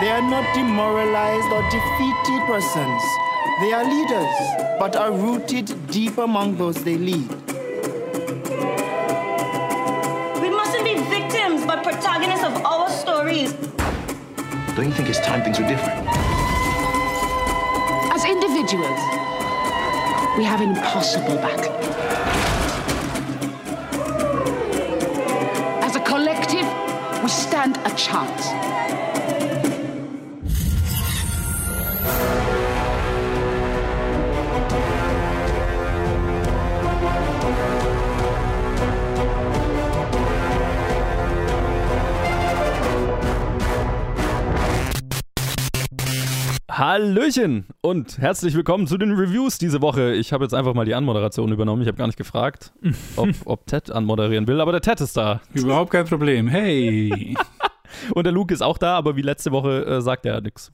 They are not demoralized or defeated persons. They are leaders, but are rooted deep among those they lead. We mustn't be victims, but protagonists of our stories. Don't you think it's time things were different? As individuals, we have an impossible battle. As a collective, we stand a chance. Hallöchen und herzlich willkommen zu den Reviews diese Woche. Ich habe jetzt einfach mal die Anmoderation übernommen. Ich habe gar nicht gefragt, ob, ob Ted anmoderieren will, aber der Ted ist da. Überhaupt kein Problem. Hey. Und der Luke ist auch da, aber wie letzte Woche äh, sagt er nichts.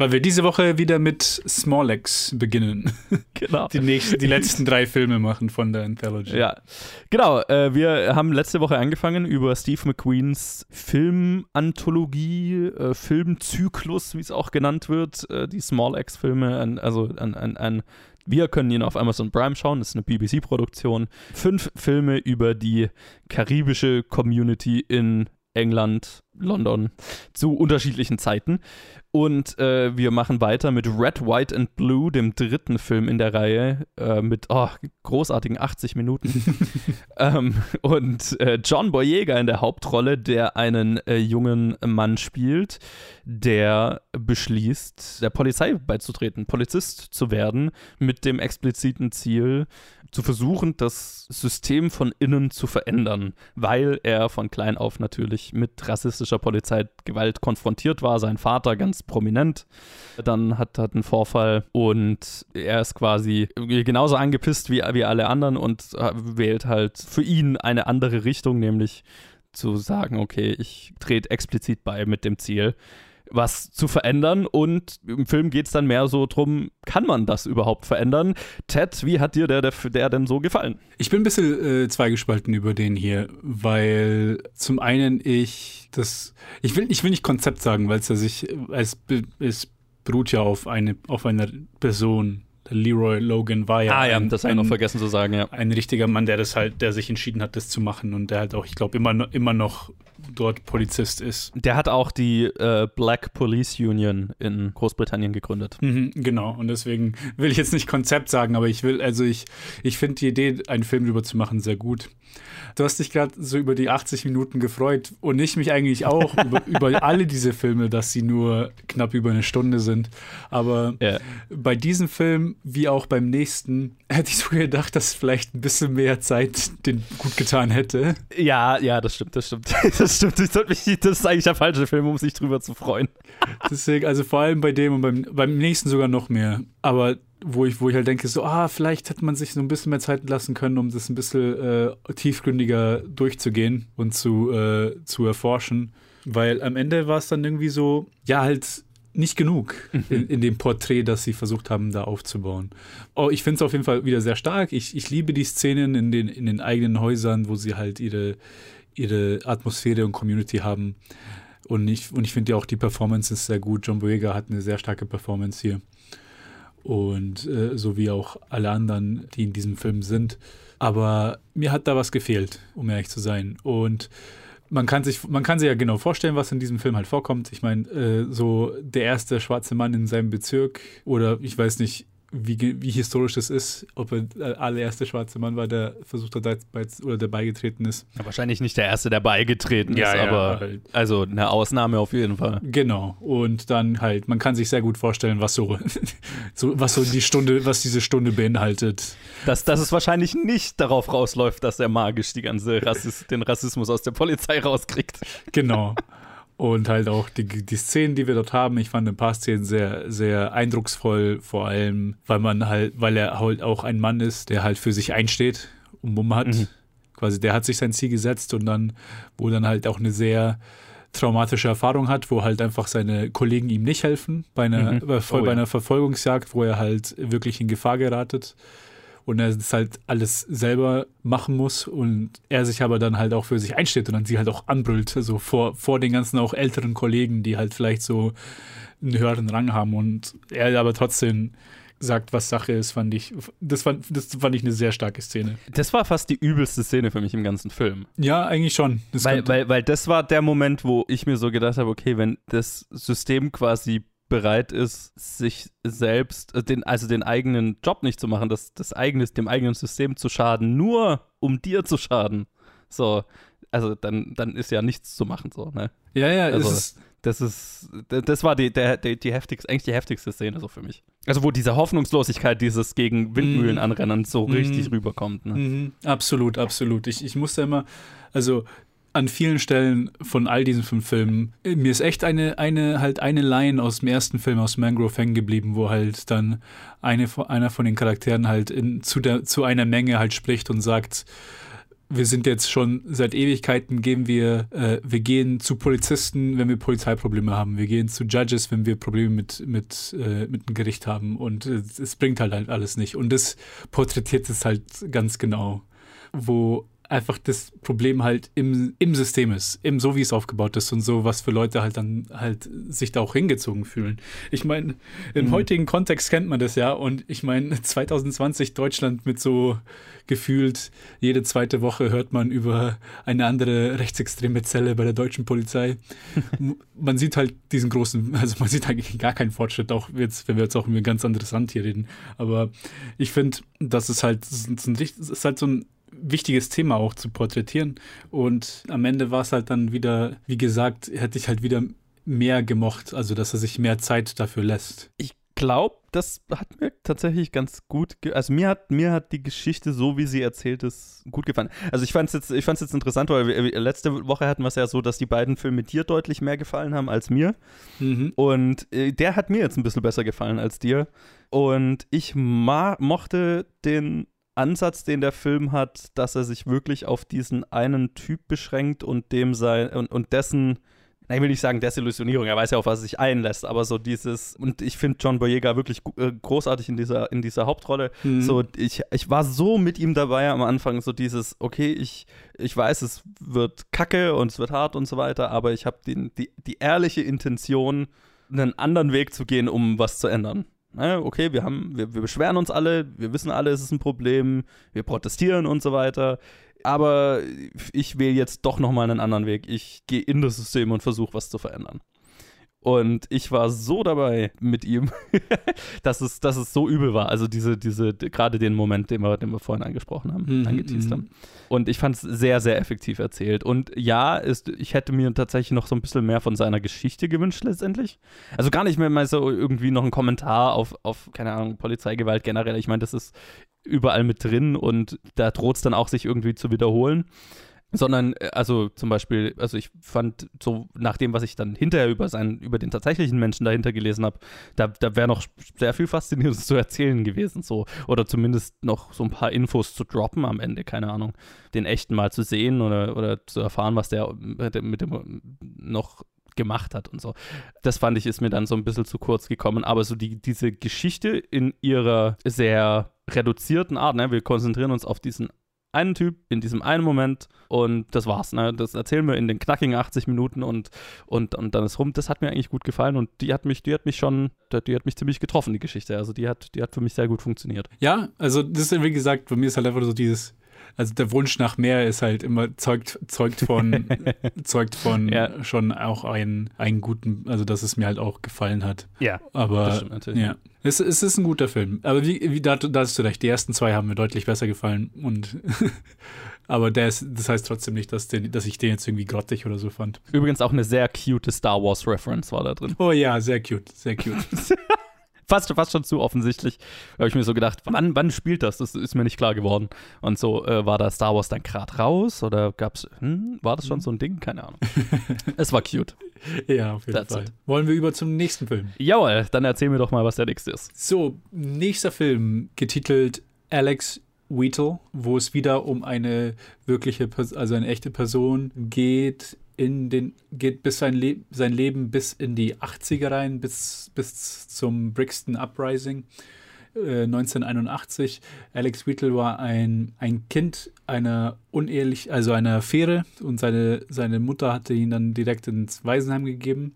Weil wir diese Woche wieder mit Smallex beginnen. Genau. Die, nächsten, die letzten drei Filme machen von der Anthology. Ja, genau. Äh, wir haben letzte Woche angefangen über Steve McQueens Filmanthologie, äh, Filmzyklus, wie es auch genannt wird, äh, die Small X-Filme, also ein, ein, ein wir können ihn auf Amazon Prime schauen, das ist eine BBC-Produktion. Fünf Filme über die karibische Community in England, London zu unterschiedlichen Zeiten. Und äh, wir machen weiter mit Red, White and Blue, dem dritten Film in der Reihe, äh, mit oh, großartigen 80 Minuten. ähm, und äh, John Boyega in der Hauptrolle, der einen äh, jungen Mann spielt, der beschließt, der Polizei beizutreten, Polizist zu werden, mit dem expliziten Ziel, zu versuchen, das System von innen zu verändern, weil er von klein auf natürlich mit rassistischer Polizeigewalt konfrontiert war, sein Vater ganz prominent, dann hat er einen Vorfall und er ist quasi genauso angepisst wie, wie alle anderen und wählt halt für ihn eine andere Richtung, nämlich zu sagen, okay, ich trete explizit bei mit dem Ziel, was zu verändern. Und im Film geht es dann mehr so drum, kann man das überhaupt verändern? Ted, wie hat dir der, der, der denn so gefallen? Ich bin ein bisschen äh, zweigespalten über den hier, weil zum einen ich das, ich will, ich will nicht Konzept sagen, weil es ja sich, es, es beruht ja auf eine, auf einer Person, Leroy Logan war ja, ah, ja ein, das habe ich noch vergessen zu sagen, ja. Ein richtiger Mann, der das halt, der sich entschieden hat, das zu machen und der halt auch, ich glaube, immer, immer noch dort Polizist ist. Der hat auch die äh, Black Police Union in Großbritannien gegründet. Mhm, genau, und deswegen will ich jetzt nicht Konzept sagen, aber ich will, also ich, ich finde die Idee, einen Film drüber zu machen, sehr gut. Du hast dich gerade so über die 80 Minuten gefreut und ich mich eigentlich auch über, über, alle diese Filme, dass sie nur knapp über eine Stunde sind. Aber ja. bei diesem Film, wie auch beim nächsten, hätte ich so gedacht, dass vielleicht ein bisschen mehr Zeit den gut getan hätte. Ja, ja, das stimmt, das stimmt. Das stimmt. Das ist eigentlich der falsche Film, um sich drüber zu freuen. Deswegen, also vor allem bei dem und beim, beim nächsten sogar noch mehr. Aber wo ich, wo ich halt denke, so, ah, vielleicht hätte man sich so ein bisschen mehr Zeit lassen können, um das ein bisschen äh, tiefgründiger durchzugehen und zu, äh, zu erforschen. Weil am Ende war es dann irgendwie so, ja, halt nicht genug mhm. in, in, dem Porträt, das sie versucht haben, da aufzubauen. Oh, ich finde es auf jeden Fall wieder sehr stark. Ich, ich liebe die Szenen in den, in den eigenen Häusern, wo sie halt ihre, ihre Atmosphäre und Community haben. Und ich, und ich finde ja auch die Performance ist sehr gut. John Boyega hat eine sehr starke Performance hier und äh, so wie auch alle anderen, die in diesem Film sind. Aber mir hat da was gefehlt, um ehrlich zu sein. Und man kann sich, man kann sich ja genau vorstellen, was in diesem Film halt vorkommt. Ich meine, äh, so der erste schwarze Mann in seinem Bezirk oder ich weiß nicht, wie, wie historisch das ist, ob er der allererste schwarze Mann war, der versucht hat oder der beigetreten ist. Ja, wahrscheinlich nicht der erste, der beigetreten ja, ist, ja, aber halt. also eine Ausnahme auf jeden Fall. Genau. Und dann halt, man kann sich sehr gut vorstellen, was so, so was so die Stunde, was diese Stunde beinhaltet. Dass, dass es wahrscheinlich nicht darauf rausläuft, dass er magisch die ganze Rassist, den Rassismus aus der Polizei rauskriegt. Genau. Und halt auch die, die Szenen, die wir dort haben, ich fand ein paar Szenen sehr, sehr eindrucksvoll, vor allem, weil man halt, weil er halt auch ein Mann ist, der halt für sich einsteht und Mumm hat. Mhm. Quasi, der hat sich sein Ziel gesetzt und dann, wo dann halt auch eine sehr traumatische Erfahrung hat, wo halt einfach seine Kollegen ihm nicht helfen, bei einer, mhm. oh, bei einer Verfolgungsjagd, wo er halt wirklich in Gefahr geratet und er das halt alles selber machen muss und er sich aber dann halt auch für sich einsteht und dann sie halt auch anbrüllt, so vor, vor den ganzen auch älteren Kollegen, die halt vielleicht so einen höheren Rang haben und er aber trotzdem sagt, was Sache ist, fand ich, das fand, das fand ich eine sehr starke Szene. Das war fast die übelste Szene für mich im ganzen Film. Ja, eigentlich schon. Das Weil, weil, weil das war der Moment, wo ich mir so gedacht habe, okay, wenn das System quasi bereit ist, sich selbst, äh, den, also den eigenen Job nicht zu machen, das, das eigenes, dem eigenen System zu schaden, nur um dir zu schaden. So, also dann, dann ist ja nichts zu machen, so, ne? ja, ja, also- ist, Das ist, das war die, der, die, die heftigste, eigentlich die heftigste Szene so für mich. Also wo diese Hoffnungslosigkeit, dieses gegen Windmühlen Mhm. anrennen so Mhm. richtig rüberkommt. Ne? Mhm, absolut, absolut. Ich, ich musste immer, also an vielen Stellen von all diesen fünf Filmen, mir ist echt eine, eine, halt eine Line aus dem ersten Film aus Mangrove hängen geblieben, wo halt dann eine, einer von den Charakteren halt in, zu, der, zu einer Menge halt spricht und sagt, wir sind jetzt schon seit Ewigkeiten gehen wir, äh, wir gehen zu Polizisten, wenn wir Polizeiprobleme haben. Wir gehen zu Judges, wenn wir Probleme mit, mit, äh, mit dem Gericht haben. Und äh, es bringt halt, halt alles nicht. Und das porträtiert es halt ganz genau, wo einfach das Problem halt im, im System ist, im so wie es aufgebaut ist und so, was für Leute halt dann halt sich da auch hingezogen fühlen. Ich meine, im Mhm. heutigen Kontext kennt man das ja und ich meine, 2020 Deutschland mit so gefühlt jede zweite Woche hört man über eine andere rechtsextreme Zelle bei der deutschen Polizei. Man sieht halt diesen großen, also man sieht eigentlich gar keinen Fortschritt, auch jetzt, wenn wir jetzt auch über ein ganz anderes Land hier reden. Aber ich finde, das ist halt, das ist, ein, das ist halt so ein wichtiges Thema auch zu porträtieren. Und am Ende war es halt dann wieder, wie gesagt, hätte ich halt wieder mehr gemocht, also dass er sich mehr Zeit dafür lässt. Ich glaube, das hat mir tatsächlich ganz gut, also mir hat, mir hat die Geschichte, so wie sie erzählt ist, gut gefallen. Also ich fand es jetzt, ich jetzt interessant, weil wir, letzte Woche hatten wir es ja so, dass die beiden Filme dir deutlich mehr gefallen haben als mir. Mhm. Und äh, der hat mir jetzt ein bisschen besser gefallen als dir. Und ich mochte den Ansatz, den der Film hat, dass er sich wirklich auf diesen einen Typ beschränkt und dem sein und, und dessen, na, ich will nicht sagen Desillusionierung, er weiß ja, auf was er sich einlässt, aber so dieses, und ich finde John Boyega wirklich äh, großartig in dieser, in dieser Hauptrolle. Mhm. So, ich, ich war so mit ihm dabei am Anfang, so dieses, okay, ich, ich weiß, es wird kacke und es wird hart und so weiter, aber ich habe die, die ehrliche Intention, einen anderen Weg zu gehen, um was zu ändern. Ne, okay, wir haben, wir, wir beschweren uns alle, wir wissen alle, es ist ein Problem, wir protestieren und so weiter. Aber ich wähle jetzt doch nochmal einen anderen Weg. Ich gehe in das System und versuche was zu verändern. Und ich war so dabei mit ihm, dass, es, dass es so übel war. Also diese, diese, gerade den Moment, den wir, den wir vorhin angesprochen haben, Mhm, angeteased mhm. haben. Und ich fand es sehr, sehr effektiv erzählt. Und ja, ist, ich hätte mir tatsächlich noch so ein bisschen mehr von seiner Geschichte gewünscht letztendlich. Also gar nicht mehr mal so irgendwie noch ein Kommentar auf, auf keine Ahnung, Polizeigewalt generell. Ich meine, das ist überall mit drin und da droht es dann auch sich irgendwie zu wiederholen. Sondern, äh, also zum Beispiel, also ich fand so, nach dem, was ich dann hinterher über seinen, über den tatsächlichen Menschen dahinter gelesen habe, da, da wäre noch sehr viel Faszinierendes zu erzählen gewesen, so. Oder zumindest noch so ein paar Infos zu droppen am Ende, keine Ahnung. Den echten mal zu sehen oder, oder zu erfahren, was der mit dem, mit dem noch gemacht hat und so. Das fand ich, ist mir dann so ein bisschen zu kurz gekommen. Aber so die, diese Geschichte in ihrer sehr reduzierten Art, ne? wir konzentrieren uns auf diesen einen Typ in diesem einen Moment und das war's. Ne? Das erzählen wir in den knackigen 80 Minuten und, und, und dann ist rum. Das hat mir eigentlich gut gefallen und die hat mich, die hat mich schon, die hat mich ziemlich getroffen, die Geschichte. Also die hat, die hat für mich sehr gut funktioniert. Ja, also das ist wie gesagt, bei mir ist halt einfach so dieses, also der Wunsch nach mehr ist halt immer zeugt, zeugt von, zeugt von Ja. schon auch einen, einen guten, also dass es mir halt auch gefallen hat. Ja. Aber Das stimmt natürlich. ja, es, es ist ein guter Film. Aber wie, wie da, da hast du recht, die ersten zwei haben mir deutlich besser gefallen und aber der ist, das heißt trotzdem nicht, dass, den, dass ich den jetzt irgendwie grottig oder so fand. Übrigens auch eine sehr cute Star Wars Reference war da drin. Oh ja, sehr cute, sehr cute. Fast, fast schon zu offensichtlich. Da habe ich mir so gedacht, wann, wann spielt das? Das ist mir nicht klar geworden. Und so äh, war da Star Wars dann gerade raus oder gab's, hm, war das schon so ein Ding? Keine Ahnung. es war cute. ja, auf jeden That's Fall. it. Wollen wir über zum nächsten Film? Jawohl, dann erzähl mir doch mal, was der nächste ist. So, nächster Film, getitelt Alex Wheatle, wo es wieder um eine wirkliche, also eine echte Person geht, in den, geht bis sein, Le sein Leben bis in die 80er rein, bis, bis zum Brixton Uprising äh, 1981. Alex Wheatle war ein, ein Kind einer unehelich, also einer Affäre und seine, seine Mutter hatte ihn dann direkt ins Waisenheim gegeben.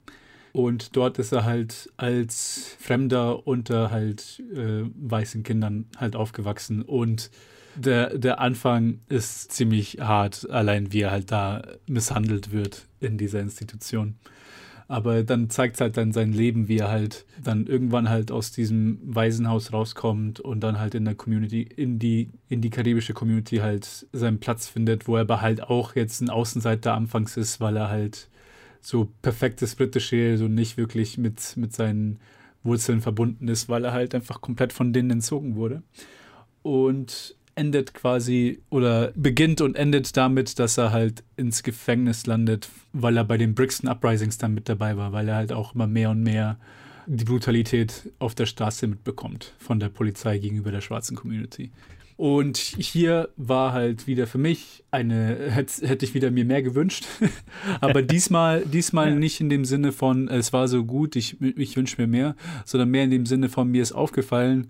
Und dort ist er halt als Fremder unter halt äh, weißen Kindern halt aufgewachsen. Und der, der Anfang ist ziemlich hart, allein wie er halt da misshandelt wird in dieser Institution. Aber dann zeigt es halt dann sein Leben, wie er halt dann irgendwann halt aus diesem Waisenhaus rauskommt und dann halt in der Community, in die, in die karibische Community halt seinen Platz findet, wo er aber halt auch jetzt ein Außenseiter anfangs ist, weil er halt so perfektes britische, so nicht wirklich mit, mit seinen Wurzeln verbunden ist, weil er halt einfach komplett von denen entzogen wurde. Und endet quasi oder beginnt und endet damit, dass er halt ins Gefängnis landet, weil er bei den Brixton Uprisings dann mit dabei war, weil er halt auch immer mehr und mehr die Brutalität auf der Straße mitbekommt von der Polizei gegenüber der schwarzen Community. Und hier war halt wieder für mich eine, hätte, hätte ich wieder mir mehr gewünscht. Aber diesmal, diesmal ja. nicht in dem Sinne von, es war so gut, ich, ich wünsche mir mehr, sondern mehr in dem Sinne von, mir ist aufgefallen,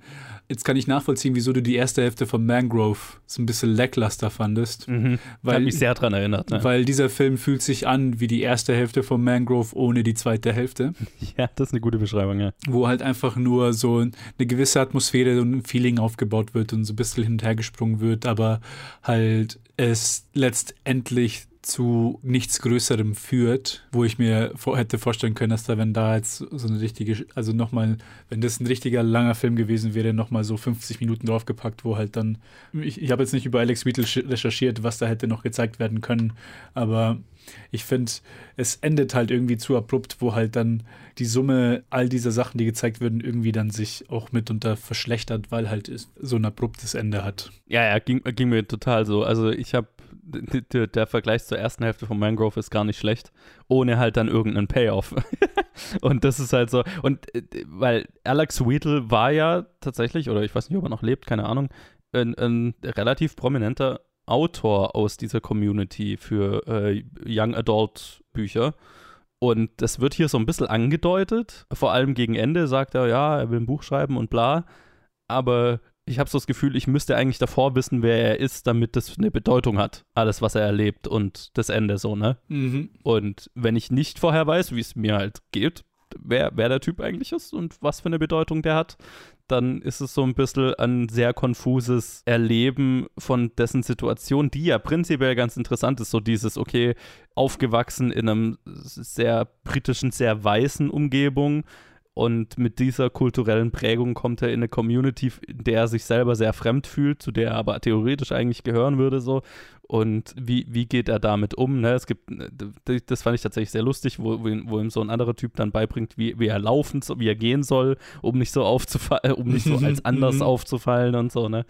Jetzt kann ich nachvollziehen, wieso du die erste Hälfte von Mangrove so ein bisschen lackluster fandest. Mhm. Weil, ich mich sehr daran erinnert. Ne? Weil dieser Film fühlt sich an wie die erste Hälfte von Mangrove ohne die zweite Hälfte. Ja, das ist eine gute Beschreibung, ja. Wo halt einfach nur so eine gewisse Atmosphäre und ein Feeling aufgebaut wird und so ein bisschen hin und her gesprungen wird, aber halt es letztendlich zu nichts Größerem führt, wo ich mir vor, hätte vorstellen können, dass da, wenn da jetzt so eine richtige, also nochmal, wenn das ein richtiger langer Film gewesen wäre, nochmal so 50 Minuten draufgepackt, wo halt dann, ich, ich habe jetzt nicht über Alex Wheatle recherchiert, was da hätte noch gezeigt werden können, aber ich finde, es endet halt irgendwie zu abrupt, wo halt dann die Summe all dieser Sachen, die gezeigt werden, irgendwie dann sich auch mitunter verschlechtert, weil halt so ein abruptes Ende hat. Ja, ja, ging, ging mir total so. Also ich habe der, der Vergleich zur ersten Hälfte von Mangrove ist gar nicht schlecht, ohne halt dann irgendeinen Payoff. und das ist halt so, und äh, weil Alex Wheatle war ja tatsächlich, oder ich weiß nicht, ob er noch lebt, keine Ahnung, ein, ein relativ prominenter Autor aus dieser Community für äh, Young Adult Bücher. Und das wird hier so ein bisschen angedeutet. Vor allem gegen Ende sagt er, ja, er will ein Buch schreiben und bla. Aber ich habe so das Gefühl, ich müsste eigentlich davor wissen, wer er ist, damit das eine Bedeutung hat. Alles, was er erlebt und das Ende so, ne? Mhm. Und wenn ich nicht vorher weiß, wie es mir halt geht, wer, wer der Typ eigentlich ist und was für eine Bedeutung der hat, dann ist es so ein bisschen ein sehr konfuses Erleben von dessen Situation, die ja prinzipiell ganz interessant ist. So dieses, okay, aufgewachsen in einem sehr britischen, sehr weißen Umgebung und mit dieser kulturellen Prägung kommt er in eine Community, in der er sich selber sehr fremd fühlt, zu der er aber theoretisch eigentlich gehören würde, so. Und wie, wie geht er damit um? Ne? Es gibt, das fand ich tatsächlich sehr lustig, wo, wo ihm so ein anderer Typ dann beibringt, wie, wie er laufen, wie er gehen soll, um nicht so aufzufallen, um nicht so als anders aufzufallen und so, ne?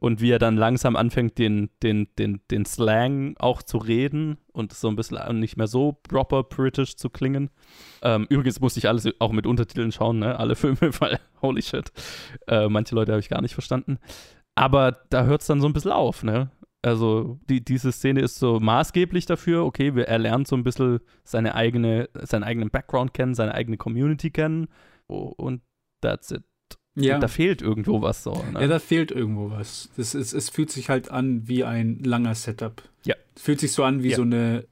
Und wie er dann langsam anfängt, den, den, den, den Slang auch zu reden und so ein bisschen nicht mehr so proper British zu klingen. Ähm, übrigens musste ich alles auch mit Untertiteln schauen, ne? Alle Filme, weil holy shit. Äh, manche Leute habe ich gar nicht verstanden. Aber da hört es dann so ein bisschen auf, ne? Also die, diese Szene ist so maßgeblich dafür, okay, er lernt so ein bisschen seine eigene, seinen eigenen Background kennen, seine eigene Community kennen und that's it. Ja. Da fehlt irgendwo was so. Ne? Ja, da fehlt irgendwo was. Das ist, es fühlt sich halt an wie ein langer Setup. Ja. Es fühlt sich so an wie ja. so eine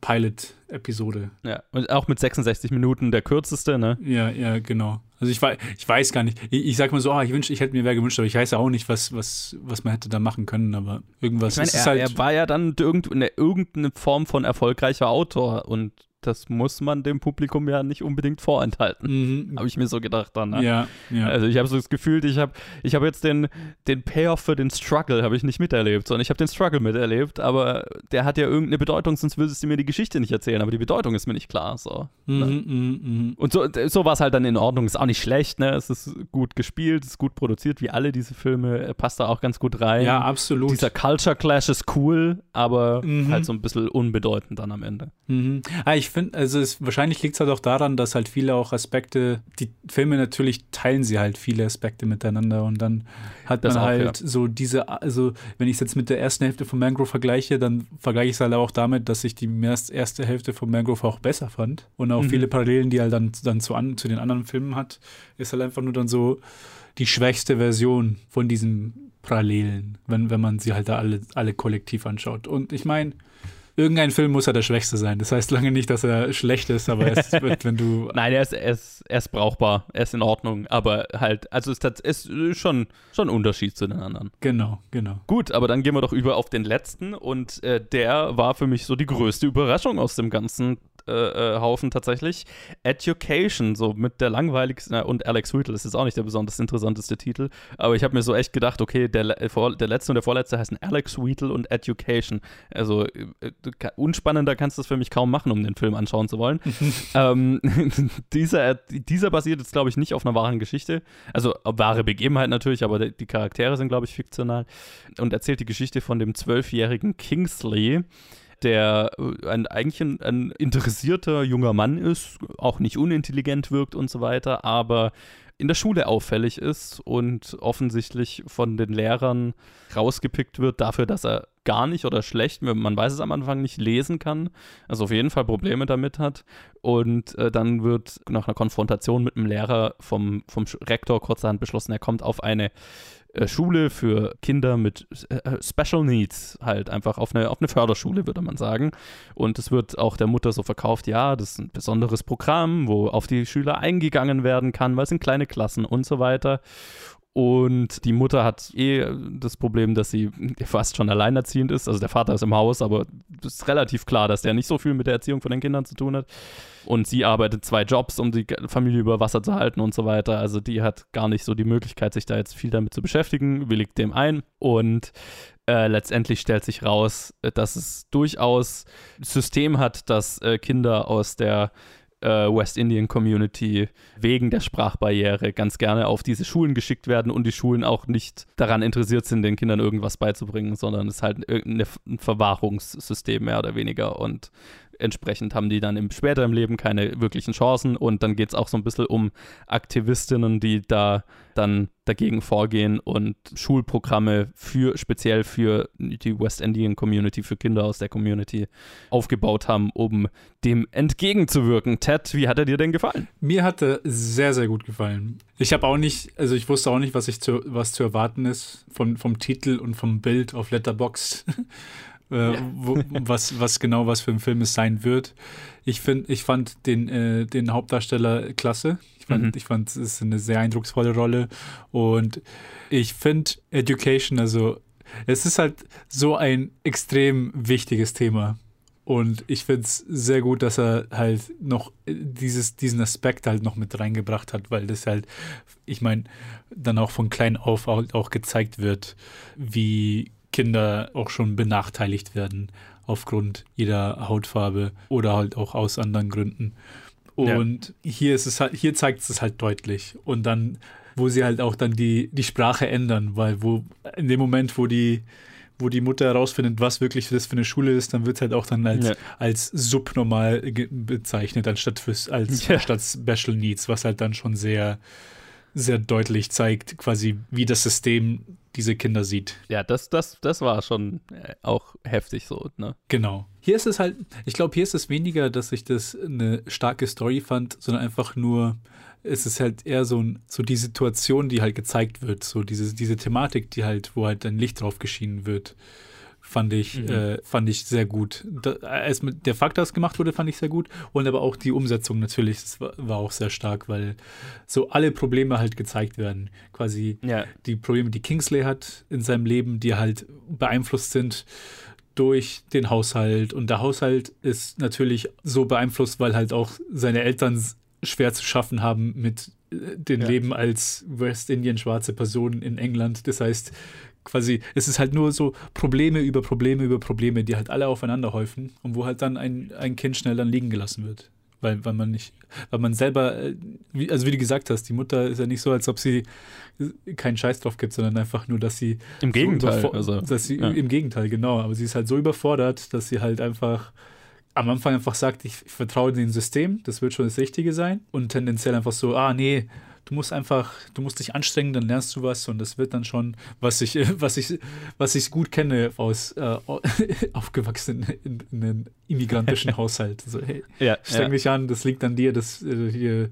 Pilot-Episode. Ja, und auch mit 66 Minuten der kürzeste, ne? Ja, ja, genau. Also ich, ich weiß gar nicht. Ich, ich sag mal so, oh, ich wünsche, ich hätte mir wer gewünscht, aber ich weiß ja auch nicht, was, was, was man hätte da machen können, aber irgendwas. Ich meine, er, halt er war ja dann irgendeine, irgendeine Form von erfolgreicher Autor und das muss man dem Publikum ja nicht unbedingt vorenthalten. Mhm. Habe ich mir so gedacht dann. Ne? Ja, ja. Also ich habe so das Gefühl, ich habe ich hab jetzt den, den Payoff für den Struggle habe ich nicht miterlebt, sondern ich habe den Struggle miterlebt, aber der hat ja irgendeine Bedeutung, sonst würdest du mir die Geschichte nicht erzählen, aber die Bedeutung ist mir nicht klar. So, mhm, ne? mhm, mhm. Und so, so war es halt dann in Ordnung. Ist auch nicht schlecht, ne? Es ist gut gespielt, es ist gut produziert, wie alle diese Filme, passt da auch ganz gut rein. Ja, absolut. Dieser Culture Clash ist cool, aber mhm. halt so ein bisschen unbedeutend dann am Ende. Ah, ich finde, also es, wahrscheinlich liegt es halt auch daran, dass halt viele auch Aspekte, die Filme natürlich teilen sie halt viele Aspekte miteinander und dann hat Das man auch, halt ja. so diese, also wenn ich es jetzt mit der ersten Hälfte von Mangrove vergleiche, dann vergleiche ich es halt auch damit, dass ich die erst- erste Hälfte von Mangrove auch besser fand und auch Mhm. viele Parallelen, die halt dann, dann zu, an, zu den anderen Filmen hat, ist halt einfach nur dann so die schwächste Version von diesen Parallelen, wenn, wenn man sie halt da alle, alle kollektiv anschaut. Und ich meine, irgendein Film muss ja der schwächste sein. Das heißt lange nicht, dass er schlecht ist, aber es wird, wenn du. Nein, er ist, er, ist, er ist brauchbar, er ist in Ordnung, aber halt, also es ist, ist schon, schon ein Unterschied zu den anderen. Genau, genau. Gut, aber dann gehen wir doch über auf den letzten und äh, der war für mich so die größte Überraschung aus dem ganzen Haufen tatsächlich. Education, so mit der langweiligsten, na, und Alex Whittle, das ist auch nicht der besonders interessanteste Titel, aber ich habe mir so echt gedacht, okay, der, vor, der letzte und der vorletzte heißen Alex Whittle und Education. Also äh, unspannender kannst du es für mich kaum machen, um den Film anschauen zu wollen. ähm, dieser, dieser basiert jetzt, glaube ich, nicht auf einer wahren Geschichte. Also wahre Begebenheit natürlich, aber die Charaktere sind, glaube ich, fiktional. Und erzählt die Geschichte von dem zwölfjährigen Kingsley, der äh, ein, eigentlich ein, ein interessierter junger Mann ist, auch nicht unintelligent wirkt und so weiter, aber in der Schule auffällig ist und offensichtlich von den Lehrern rausgepickt wird dafür, dass er gar nicht oder schlecht, man weiß es am Anfang nicht, lesen kann, also auf jeden Fall Probleme damit hat. Und äh, dann wird nach einer Konfrontation mit dem Lehrer vom, vom Rektor kurzerhand beschlossen, er kommt auf eine Schule für Kinder mit äh, Special Needs, halt einfach auf eine, auf eine Förderschule, würde man sagen. Und es wird auch der Mutter so verkauft, ja, das ist ein besonderes Programm, wo auf die Schüler eingegangen werden kann, weil es sind kleine Klassen und so weiter. Und die Mutter hat eh das Problem, dass sie fast schon alleinerziehend ist. Also der Vater ist im Haus, aber es ist relativ klar, dass der nicht so viel mit der Erziehung von den Kindern zu tun hat. Und sie arbeitet zwei Jobs, um die Familie über Wasser zu halten und so weiter. Also die hat gar nicht so die Möglichkeit, sich da jetzt viel damit zu beschäftigen, willigt dem ein. Und äh, letztendlich stellt sich raus, äh, dass es durchaus System hat, dass äh, Kinder aus der West Indian Community wegen der Sprachbarriere ganz gerne auf diese Schulen geschickt werden und die Schulen auch nicht daran interessiert sind, den Kindern irgendwas beizubringen, sondern es ist halt ein Verwahrungssystem mehr oder weniger. Und entsprechend haben die dann im, später im Leben keine wirklichen Chancen und dann geht es auch so ein bisschen um Aktivistinnen, die da dann dagegen vorgehen und Schulprogramme für speziell für die West Indian Community, für Kinder aus der Community aufgebaut haben, um dem entgegenzuwirken. Ted, wie hat er dir denn gefallen? Mir hat er sehr, sehr gut gefallen. Ich habe auch nicht, also ich wusste auch nicht, was, ich zu, was zu erwarten ist von, vom Titel und vom Bild auf Letterboxd. äh, wo, was, was genau was für ein Film es sein wird. Ich finde, ich fand den, äh, den Hauptdarsteller klasse. Ich fand, Mhm. ich fand, es ist eine sehr eindrucksvolle Rolle. Und ich finde Education, also es ist halt so ein extrem wichtiges Thema. Und ich finde es sehr gut, dass er halt noch dieses, diesen Aspekt halt noch mit reingebracht hat, weil das halt, ich meine, dann auch von klein auf auch, auch gezeigt wird, wie Kinder auch schon benachteiligt werden aufgrund ihrer Hautfarbe oder halt auch aus anderen Gründen. Ja. Und hier ist es halt, hier zeigt es halt deutlich. Und dann, wo sie halt auch dann die, die Sprache ändern, weil wo in dem Moment, wo die wo die Mutter herausfindet, was wirklich das für eine Schule ist, dann wird es halt auch dann als, Ja. als subnormal bezeichnet, anstatt fürs, als Ja. anstatt Special Needs, was halt dann schon sehr, sehr deutlich zeigt, quasi, wie das System diese Kinder sieht. Ja, das, das, das war schon äh, auch heftig so, ne? Genau. Hier ist es halt, ich glaube, hier ist es weniger, dass ich das eine starke Story fand, sondern einfach nur, es ist halt eher so, ein, so die Situation, die halt gezeigt wird, so diese, diese Thematik, die halt, wo halt ein Licht drauf geschienen wird, fand ich, Mhm. äh, fand ich sehr gut. Da, als der Fakt, dass gemacht wurde, fand ich sehr gut. Und aber auch die Umsetzung natürlich, das war, war auch sehr stark, weil so alle Probleme halt gezeigt werden. Quasi Ja. die Probleme, die Kingsley hat in seinem Leben, die halt beeinflusst sind durch den Haushalt. Und der Haushalt ist natürlich so beeinflusst, weil halt auch seine Eltern schwer zu schaffen haben mit äh, dem Ja. Leben als Westindien schwarze Person in England. Das heißt, quasi, es ist halt nur so Probleme über Probleme über Probleme, die halt alle aufeinander häufen und wo halt dann ein, ein Kind schnell dann liegen gelassen wird. Weil, weil man nicht, weil man selber, äh, wie, also wie du gesagt hast, die Mutter ist ja nicht so, als ob sie keinen Scheiß drauf gibt, sondern einfach nur, dass sie Im Gegenteil. so also, dass sie, ja. Im Gegenteil, genau. Aber sie ist halt so überfordert, dass sie halt einfach am Anfang einfach sagt, ich, ich vertraue dem System, das wird schon das Richtige sein. Und tendenziell einfach so, ah, nee, du musst einfach, du musst dich anstrengen, dann lernst du was und das wird dann schon, was ich, was ich, was ich gut kenne aus äh, aufgewachsen in, in einem immigrantischen Haushalt. So, hey, Ja, streng ja. dich an, das liegt an dir, das äh, hier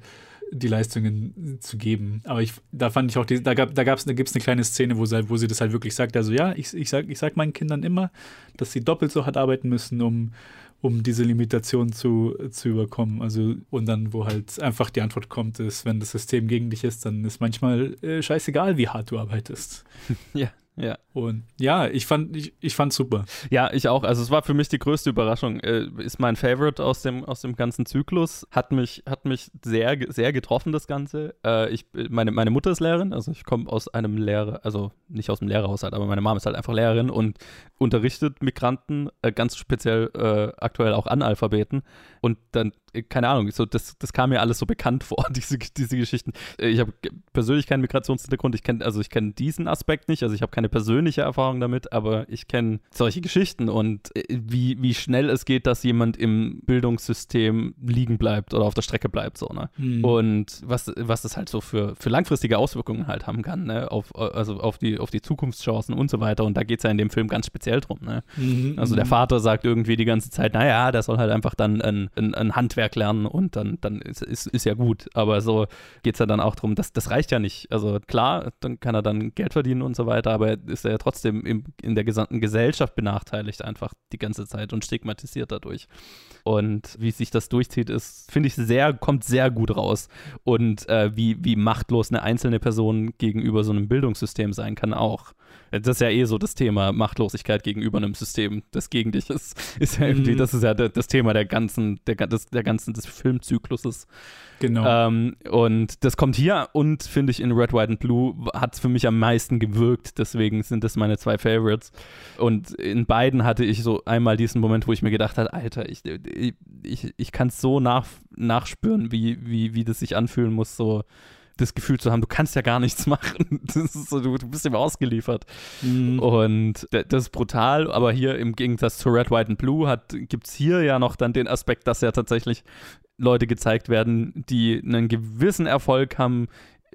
die Leistungen zu geben. Aber ich, da fand ich auch, die, da gab da gab's, da gibt's eine kleine Szene, wo sie, halt- wo sie das halt wirklich sagt. Also ja, ich, ich sag, ich sag meinen Kindern immer, dass sie doppelt so hart arbeiten müssen, um, um diese Limitation zu, zu überkommen. Also, und dann, wo halt einfach die Antwort kommt, ist, wenn das System gegen dich ist, dann ist manchmal äh, scheißegal, wie hart du arbeitest. Ja, ja. Und ja, ich fand, ich, ich fand super. Ja, ich auch. Also es war für mich die größte Überraschung. Äh, ist mein Favorite aus dem, aus dem ganzen Zyklus. Hat mich, hat mich sehr, sehr getroffen, das Ganze. Äh, ich, meine, meine Mutter ist Lehrerin, also ich komme aus einem Lehrer, also nicht aus dem Lehrerhaushalt, aber meine Mama ist halt einfach Lehrerin und unterrichtet Migranten, äh, ganz speziell äh, aktuell auch Analphabeten. Und dann, äh, keine Ahnung, so, das, das kam mir alles so bekannt vor, diese, diese Geschichten. Äh, Ich habe persönlich keinen Migrationshintergrund, ich kenne, also ich kenne diesen Aspekt nicht, also ich habe keine persönliche Erfahrung damit, aber ich kenne solche Geschichten und äh, wie, wie schnell es geht, dass jemand im Bildungssystem liegen bleibt oder auf der Strecke bleibt, so, ne? Mhm. Und was, was das halt so für, für langfristige Auswirkungen halt haben kann, ne? Auf, also auf die, auf die Zukunftschancen und so weiter. Und da geht es ja in dem Film ganz speziell drum, ne? Mhm, Also der mhm. Vater sagt irgendwie die ganze Zeit, naja, der soll halt einfach dann ein, ein, ein Handwerk lernen und dann, dann ist, ist, ist ja gut. Aber so geht es ja dann auch drum, das, das reicht ja nicht. Also klar, dann kann er dann Geld verdienen und so weiter, aber ist er ja trotzdem im, in der gesamten Gesellschaft benachteiligt einfach die ganze Zeit und stigmatisiert dadurch. Und wie sich das durchzieht, ist, finde ich, sehr, kommt sehr gut raus. Und äh, wie, wie machtlos eine einzelne Person gegenüber so einem Bildungssystem sein kann auch. Das ist ja eh so das Thema Machtlosigkeit gegenüber einem System, das gegen dich ist. Ist ja irgendwie, Mhm. das ist ja das Thema der ganzen, der, des, der ganzen des Filmzykluses. Genau. Ähm, und das kommt hier und finde ich in Red, White and Blue hat es für mich am meisten gewirkt. Deswegen sind das meine zwei Favorites. Und in beiden hatte ich so einmal diesen Moment, wo ich mir gedacht habe, Alter, ich, ich, ich, ich kann es so nach, nachspüren, wie, wie, wie das sich anfühlen muss, so das Gefühl zu haben, du kannst ja gar nichts machen. Das ist so, du, bist ihm ausgeliefert. Mhm. Und das ist brutal, aber hier im Gegensatz zu Red, White and Blue gibt es hier ja noch dann den Aspekt, dass ja tatsächlich Leute gezeigt werden, die einen gewissen Erfolg haben,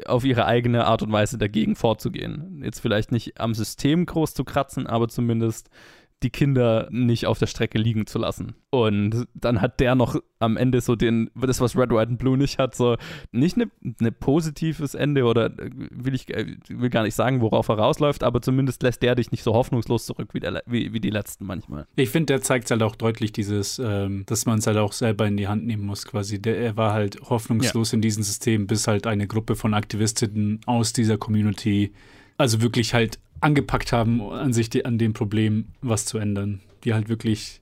auf ihre eigene Art und Weise dagegen vorzugehen. Jetzt vielleicht nicht am System groß zu kratzen, aber zumindest die Kinder nicht auf der Strecke liegen zu lassen. Und dann hat der noch am Ende so den, das, was Red, White and Blue nicht hat, so nicht ein ne, ne positives Ende oder äh, will ich äh, will gar nicht sagen, worauf er rausläuft, aber zumindest lässt der dich nicht so hoffnungslos zurück wie, der, wie, wie die letzten manchmal. Ich finde, der zeigt halt auch deutlich dieses, ähm, dass man es halt auch selber in die Hand nehmen muss, quasi. Der, er war halt hoffnungslos in diesem System, bis halt eine Gruppe von Aktivistinnen aus dieser Community, also wirklich halt angepackt haben, an sich die, an dem Problem was zu ändern. Die halt wirklich,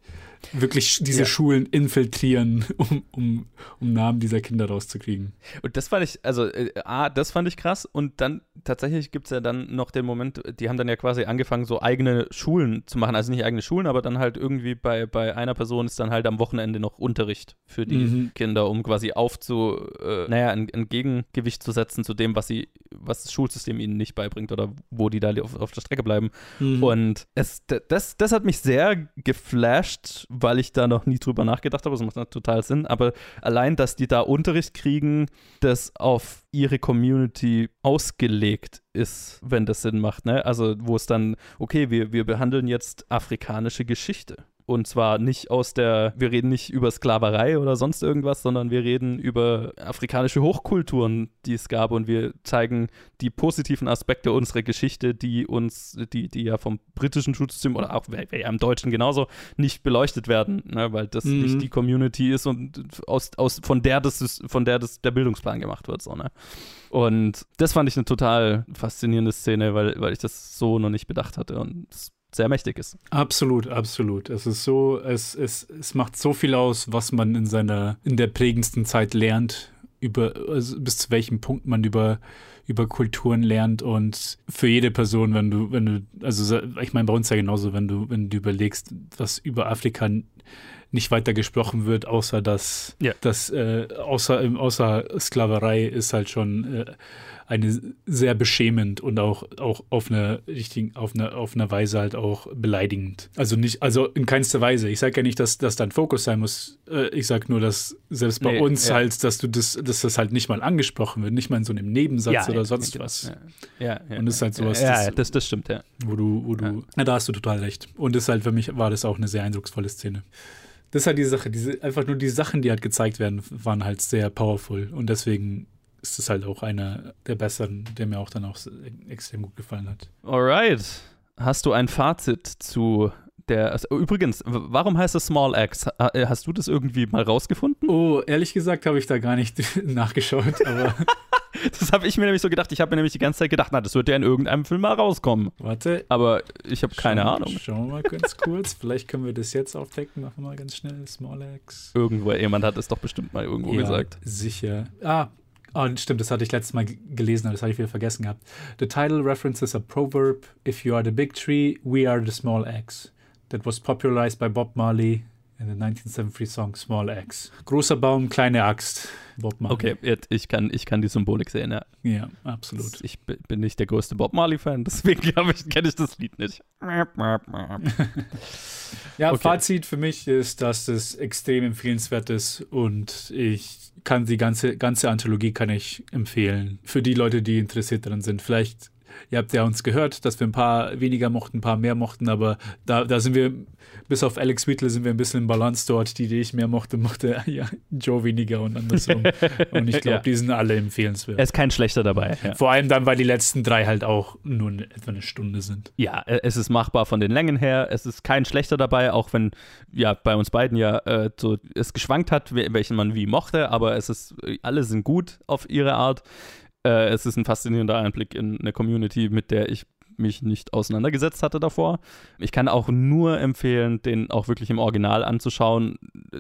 wirklich diese Ja. Schulen infiltrieren, um, um, um Namen dieser Kinder rauszukriegen. Und das fand ich, also äh, A, das fand ich krass und dann tatsächlich gibt es ja dann noch den Moment, die haben dann ja quasi angefangen, so eigene Schulen zu machen, also nicht eigene Schulen, aber dann halt irgendwie bei, bei einer Person ist dann halt am Wochenende noch Unterricht für die Mhm. Kinder, um quasi aufzu, äh, naja, ein, ein Gegengewicht zu setzen zu dem, was sie, was das Schulsystem ihnen nicht beibringt oder wo die da auf, auf der Strecke bleiben. Mhm. Und es, das, das hat mich sehr geflasht, weil ich da noch nie drüber nachgedacht habe. Das macht total Sinn. Aber allein, dass die da Unterricht kriegen, das auf ihre Community ausgelegt ist, wenn das Sinn macht. Ne? Also, wo es dann, okay, wir, wir behandeln jetzt afrikanische Geschichte. Und zwar nicht aus der, wir reden nicht über Sklaverei oder sonst irgendwas, sondern wir reden über afrikanische Hochkulturen, die es gab und wir zeigen die positiven Aspekte unserer Geschichte, die uns, die, die ja vom britischen Schulsystem oder auch ja, im Deutschen genauso nicht beleuchtet werden, ne, weil das Mhm. nicht die Community ist und aus, aus, von der das, von der das der Bildungsplan gemacht wird, so, ne? Und das fand ich eine total faszinierende Szene, weil, weil ich das so noch nicht bedacht hatte und es sehr mächtig ist. Absolut, absolut. Es ist so, es, es, es macht so viel aus, was man in seiner, in der prägendsten Zeit lernt, über, also bis zu welchem Punkt man über, über Kulturen lernt und für jede Person, wenn du, wenn du, also ich meine bei uns ja genauso, wenn du, wenn du überlegst, was über Afrika nicht weiter gesprochen wird, außer dass, Ja. dass äh, außer, außer Sklaverei ist halt schon äh, eine sehr beschämend und auch, auch auf einer richtigen, auf einer, auf einer Weise halt auch beleidigend. Also nicht, also in keinster Weise. Ich sage ja nicht, dass das dein Fokus sein muss. Äh, ich sage nur, dass selbst bei Nee, uns ja. halt, dass du das, dass das halt nicht mal angesprochen wird, nicht mal in so einem Nebensatz Ja, oder ja, sonst was. Ja, ja. Und das ist halt sowas, Ja, das- ja, das, das stimmt, ja. Wo du, wo du, ja. da hast du total recht. Und das ist halt für mich war das auch eine sehr eindrucksvolle Szene. Das ist halt die Sache, diese, einfach nur die Sachen, die halt gezeigt werden, waren halt sehr powerful. Und deswegen ist es halt auch einer der besseren, der mir auch dann auch extrem gut gefallen hat. Alright. Hast du ein Fazit zu der. Also, übrigens, w- warum heißt es Small Axe? Ha- äh, Hast du das irgendwie mal rausgefunden? Oh, ehrlich gesagt habe ich da gar nicht nachgeschaut, aber Das habe ich mir nämlich so gedacht. Ich habe mir nämlich die ganze Zeit gedacht, na, das wird ja in irgendeinem Film mal rauskommen. warte. Aber ich habe keine Ahnung. Schauen wir mal ganz kurz. Vielleicht können wir das jetzt aufdecken. Machen wir mal ganz schnell. Small X. Irgendwo, jemand hat es doch bestimmt mal irgendwo gesagt. Sicher. Ah, oh, stimmt, das hatte ich letztes Mal gelesen, aber das hatte ich wieder vergessen gehabt. The title references a proverb: If you are the big tree, we are the small axe. That was popularized by Bob Marley in the 1973 song Small Axe. Großer Baum, kleine Axt. Bob Marley. Okay, jetzt, ich, kann, ich kann die Symbolik sehen, ja. Ja, absolut. Ich bi- bin nicht der größte Bob Marley-Fan, deswegen glaube ich, kenne ich das Lied nicht. Ja, Okay. Fazit für mich ist, dass es extrem empfehlenswert ist und ich kann die ganze, ganze Anthologie kann ich empfehlen. Für die Leute, die interessiert daran sind. Vielleicht, ihr habt ja uns gehört, dass wir ein paar weniger mochten, ein paar mehr mochten, aber da, da sind wir, bis auf Alex Wheatle sind wir ein bisschen im Balance dort. Die, die ich mehr mochte, mochte ja, Joe weniger und andersrum. und ich glaube, Ja. die sind alle empfehlenswert. Er ist kein schlechter dabei. Ja. Vor allem dann, weil die letzten drei halt auch nur eine, etwa eine Stunde sind. ja, äh, es ist machbar von den Längen her. Es ist kein schlechter dabei, auch wenn ja bei uns beiden ja äh, so es geschwankt hat, we- welchen man wie mochte, aber es ist, äh, alle sind gut auf ihre Art. Äh, es ist ein faszinierender Einblick in eine Community, mit der ich mich nicht auseinandergesetzt hatte davor. Ich kann auch nur empfehlen, den auch wirklich im Original anzuschauen.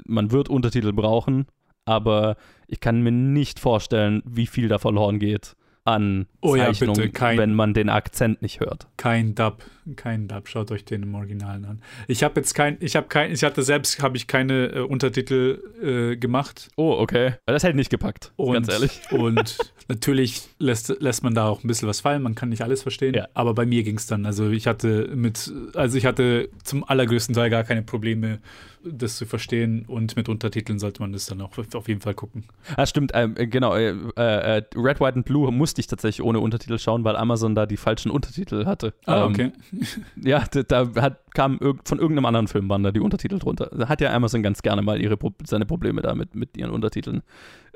Man wird Untertitel brauchen, aber ich kann mir nicht vorstellen, wie viel da verloren geht an Oh ja, Zeichnung, bitte, kein- wenn man den Akzent nicht hört. Kein Dub, kein Dub. Schaut euch den im Originalen an. Ich habe jetzt kein, ich habe kein, ich hatte selbst habe ich keine äh, Untertitel äh, gemacht. Oh, okay. Das hätte nicht gepackt, Und, ganz ehrlich. Und natürlich lässt, lässt man da auch ein bisschen was fallen. Man kann nicht alles verstehen. Ja. Aber bei mir ging es dann. Also ich hatte mit, also ich hatte zum allergrößten Teil gar keine Probleme, das zu verstehen. Und mit Untertiteln sollte man das dann auch auf jeden Fall gucken. Ah, stimmt, ähm, äh, genau. Äh, äh, Red, White and Blue musste ich tatsächlich ohne Untertitel schauen, weil Amazon da die falschen Untertitel hatte. Ah, Ähm, okay. Ja, da, hat, kam von irgendeinem anderen Film waren da die Untertitel drunter. Da hat ja Amazon ganz gerne mal ihre, seine Probleme da mit, ihren Untertiteln.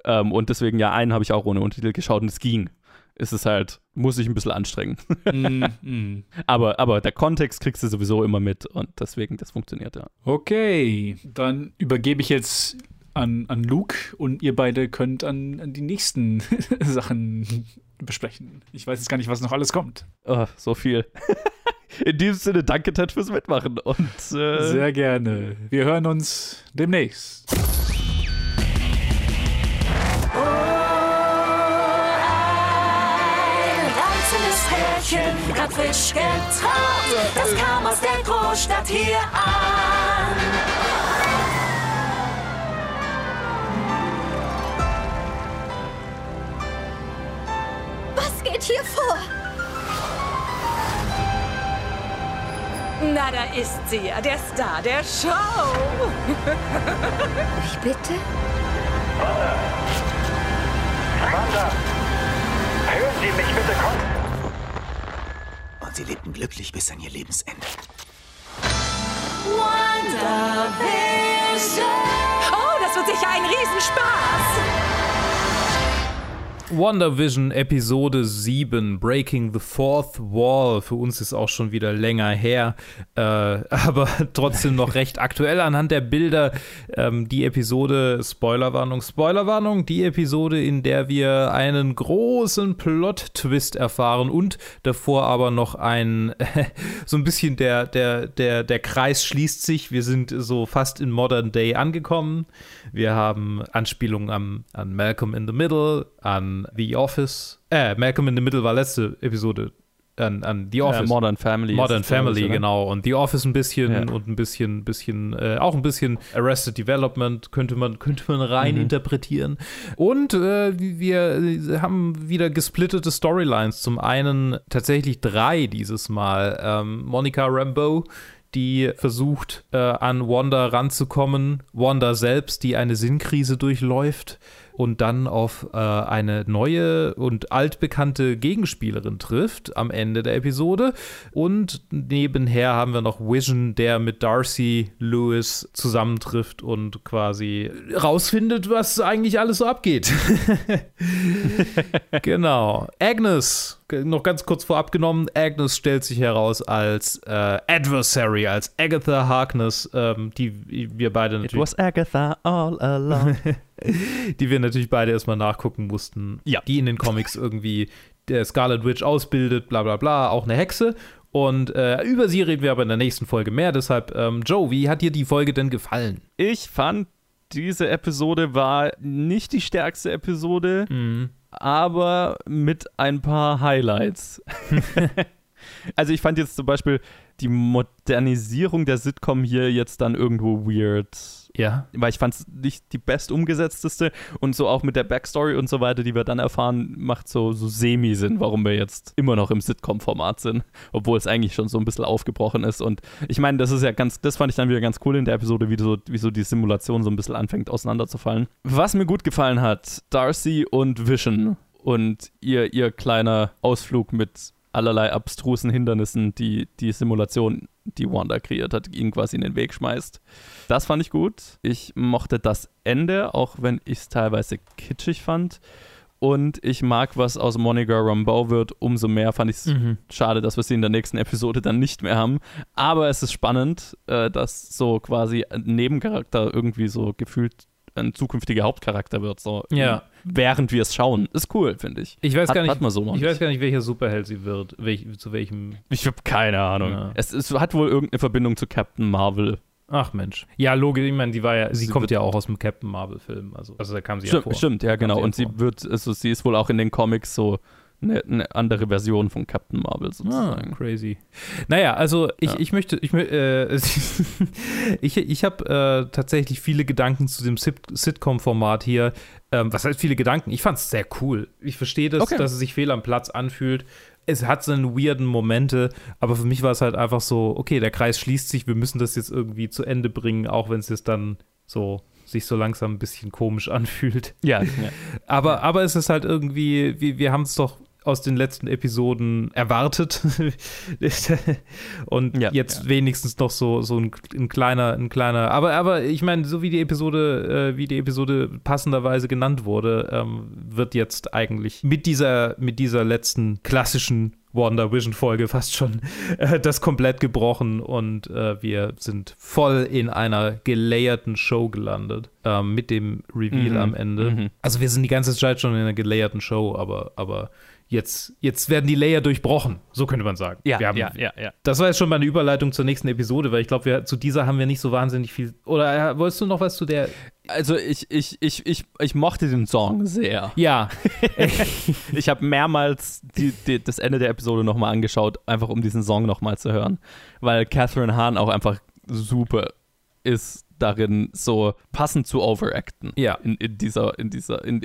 Ähm, und deswegen, ja, einen habe ich auch ohne Untertitel geschaut und es ging. Es ist halt, muss ich ein bisschen anstrengen. mm, mm. aber, aber der Kontext kriegst du sowieso immer mit und deswegen, das funktioniert ja. Okay, dann übergebe ich jetzt an, an Luke und ihr beide könnt an, an die nächsten Sachen besprechen. Ich weiß jetzt gar nicht, was noch alles kommt. Oh, so viel. In diesem Sinne, danke Ted fürs Mitmachen und äh, Sehr gerne. Wir hören uns demnächst. Ein reizendes Pärchen, grad frisch getraut. Das kam aus der Großstadt hier an. Was geht hier vor? Na, da ist sie ja, der Star der Show. Ich bitte? Wanda! Hören Sie mich bitte kommen! Und sie lebten glücklich bis an ihr Lebensende. Oh, das wird sicher ein Riesenspaß. WandaVision Episode 7, Breaking the Fourth Wall. Für uns ist auch schon wieder länger her, äh, aber trotzdem noch recht aktuell anhand der Bilder. Ähm, die Episode, Spoilerwarnung, Spoilerwarnung, die Episode, in der wir einen großen Plot-Twist erfahren und davor aber noch ein, so ein bisschen der, der, der, der Kreis schließt sich. Wir sind so fast in Modern Day angekommen. Wir haben Anspielungen am, an Malcolm in the Middle, an The Office. Äh, Malcolm in the Middle war letzte Episode. an, an The Office. Äh, Modern Family. Modern Family, oder? genau. Und The Office ein bisschen Ja. und ein bisschen, bisschen, äh, auch ein bisschen Arrested Development könnte man, könnte man rein Mhm. interpretieren. Und äh, wir äh, haben wieder gesplittete Storylines. Zum einen tatsächlich drei dieses Mal. Ähm, Monica Rambeau, die versucht, äh, an Wanda ranzukommen. Wanda selbst, die eine Sinnkrise durchläuft und dann auf äh, eine neue und altbekannte Gegenspielerin trifft am Ende der Episode. Und nebenher haben wir noch Vision, der mit Darcy Lewis zusammentrifft und quasi rausfindet, was eigentlich alles so abgeht. genau. Agnes, noch ganz kurz vorab genommen, Agnes stellt sich heraus als äh, Adversary, als Agatha Harkness, ähm, die wir beide It natürlich was Agatha all along. die wir natürlich beide erstmal nachgucken mussten. Ja. Die in den Comics irgendwie der Scarlet Witch ausbildet, bla bla bla, auch eine Hexe. Und äh, über sie reden wir aber in der nächsten Folge mehr. Deshalb, ähm, Joe, wie hat dir die Folge denn gefallen? ich fand, diese Episode war nicht die stärkste Episode, Mhm. Aber mit ein paar Highlights. also ich fand jetzt zum Beispiel die Modernisierung der Sitcom hier jetzt dann irgendwo weird. Ja. Weil ich fand es nicht die best umgesetzteste und so auch mit der Backstory und so weiter, die wir dann erfahren, macht so, so semi-Sinn, warum wir jetzt immer noch im Sitcom-Format sind, obwohl es eigentlich schon so ein bisschen aufgebrochen ist. Und ich meine, das ist ja ganz, das fand ich dann wieder ganz cool in der Episode, wie so, wie so die Simulation so ein bisschen anfängt auseinanderzufallen. Was mir gut gefallen hat, Darcy und Vision und ihr, ihr kleiner Ausflug mit allerlei abstrusen Hindernissen, die die Simulation, die Wanda kreiert hat, ihnen quasi in den Weg schmeißt. Das fand ich gut. Ich mochte das Ende, auch wenn ich es teilweise kitschig fand. Und ich mag, was aus Monica Rambeau wird. Umso mehr fand ich es Mhm. schade, dass wir sie in der nächsten Episode dann nicht mehr haben. Aber es ist spannend, äh, dass so quasi ein Nebencharakter irgendwie so gefühlt ein zukünftiger Hauptcharakter wird. So Ja. während wir es schauen. Ist cool, finde ich. Ich weiß Hat- gar nicht, hat man so ich weiß gar nicht, welcher Superheld sie wird, welch, zu welchem. Ich habe keine Ahnung. Ja. Es, es hat wohl irgendeine Verbindung zu Captain Marvel. Ach Mensch. Ja, logisch, ich meine, die war ja, sie, Sie kommt ja auch aus dem Captain Marvel-Film. Also, also da kam sie ja Stimmt, vor. stimmt ja, genau. sie ja Und sie wird, also sie ist wohl auch in den Comics so eine, eine andere Version von Captain Marvel Ah, sozusagen. crazy. Naja, also ich, Ja. ich möchte, ich, äh, ich, ich habe äh, tatsächlich viele Gedanken zu dem Sit- Sitcom-Format hier. Ähm, was heißt viele Gedanken? Ich fand es sehr cool. Ich verstehe das, Okay. dass es sich fehl am Platz anfühlt. Es hat seine weirden Momente, aber für mich war es halt einfach so, okay, der Kreis schließt sich, wir müssen das jetzt irgendwie zu Ende bringen, auch wenn es jetzt dann so sich so langsam ein bisschen komisch anfühlt. Ja, ja. Aber, aber es ist halt irgendwie, wir, wir haben es doch aus den letzten Episoden erwartet. Und Ja, jetzt ja. wenigstens noch so, so ein, ein kleiner, ein kleiner. Aber, aber ich meine, so wie die Episode, äh, wie die Episode passenderweise genannt wurde, ähm, wird jetzt eigentlich mit dieser, mit dieser letzten klassischen Wonder Vision Folge fast schon äh, das komplett gebrochen und äh, wir sind voll in einer gelayerten Show gelandet ähm, mit dem Reveal Mhm, am Ende. mhm. Also wir sind die ganze Zeit schon in einer gelayerten Show, aber, aber jetzt, jetzt werden die Layer durchbrochen, so könnte man sagen. Ja, haben, ja, ja, ja. Das war jetzt schon mal eine Überleitung zur nächsten Episode, weil ich glaube, wir- zu dieser haben wir nicht so wahnsinnig viel. Oder äh, wolltest du noch was zu der? Also ich, ich, ich, ich, ich mochte den Song sehr. Ja, Ich habe mehrmals die, die, das Ende der Episode nochmal angeschaut, einfach um diesen Song nochmal zu hören. Weil Catherine Hahn auch einfach super ist darin, so passend zu overacten. Ja. In, in dieser, in dieser, in,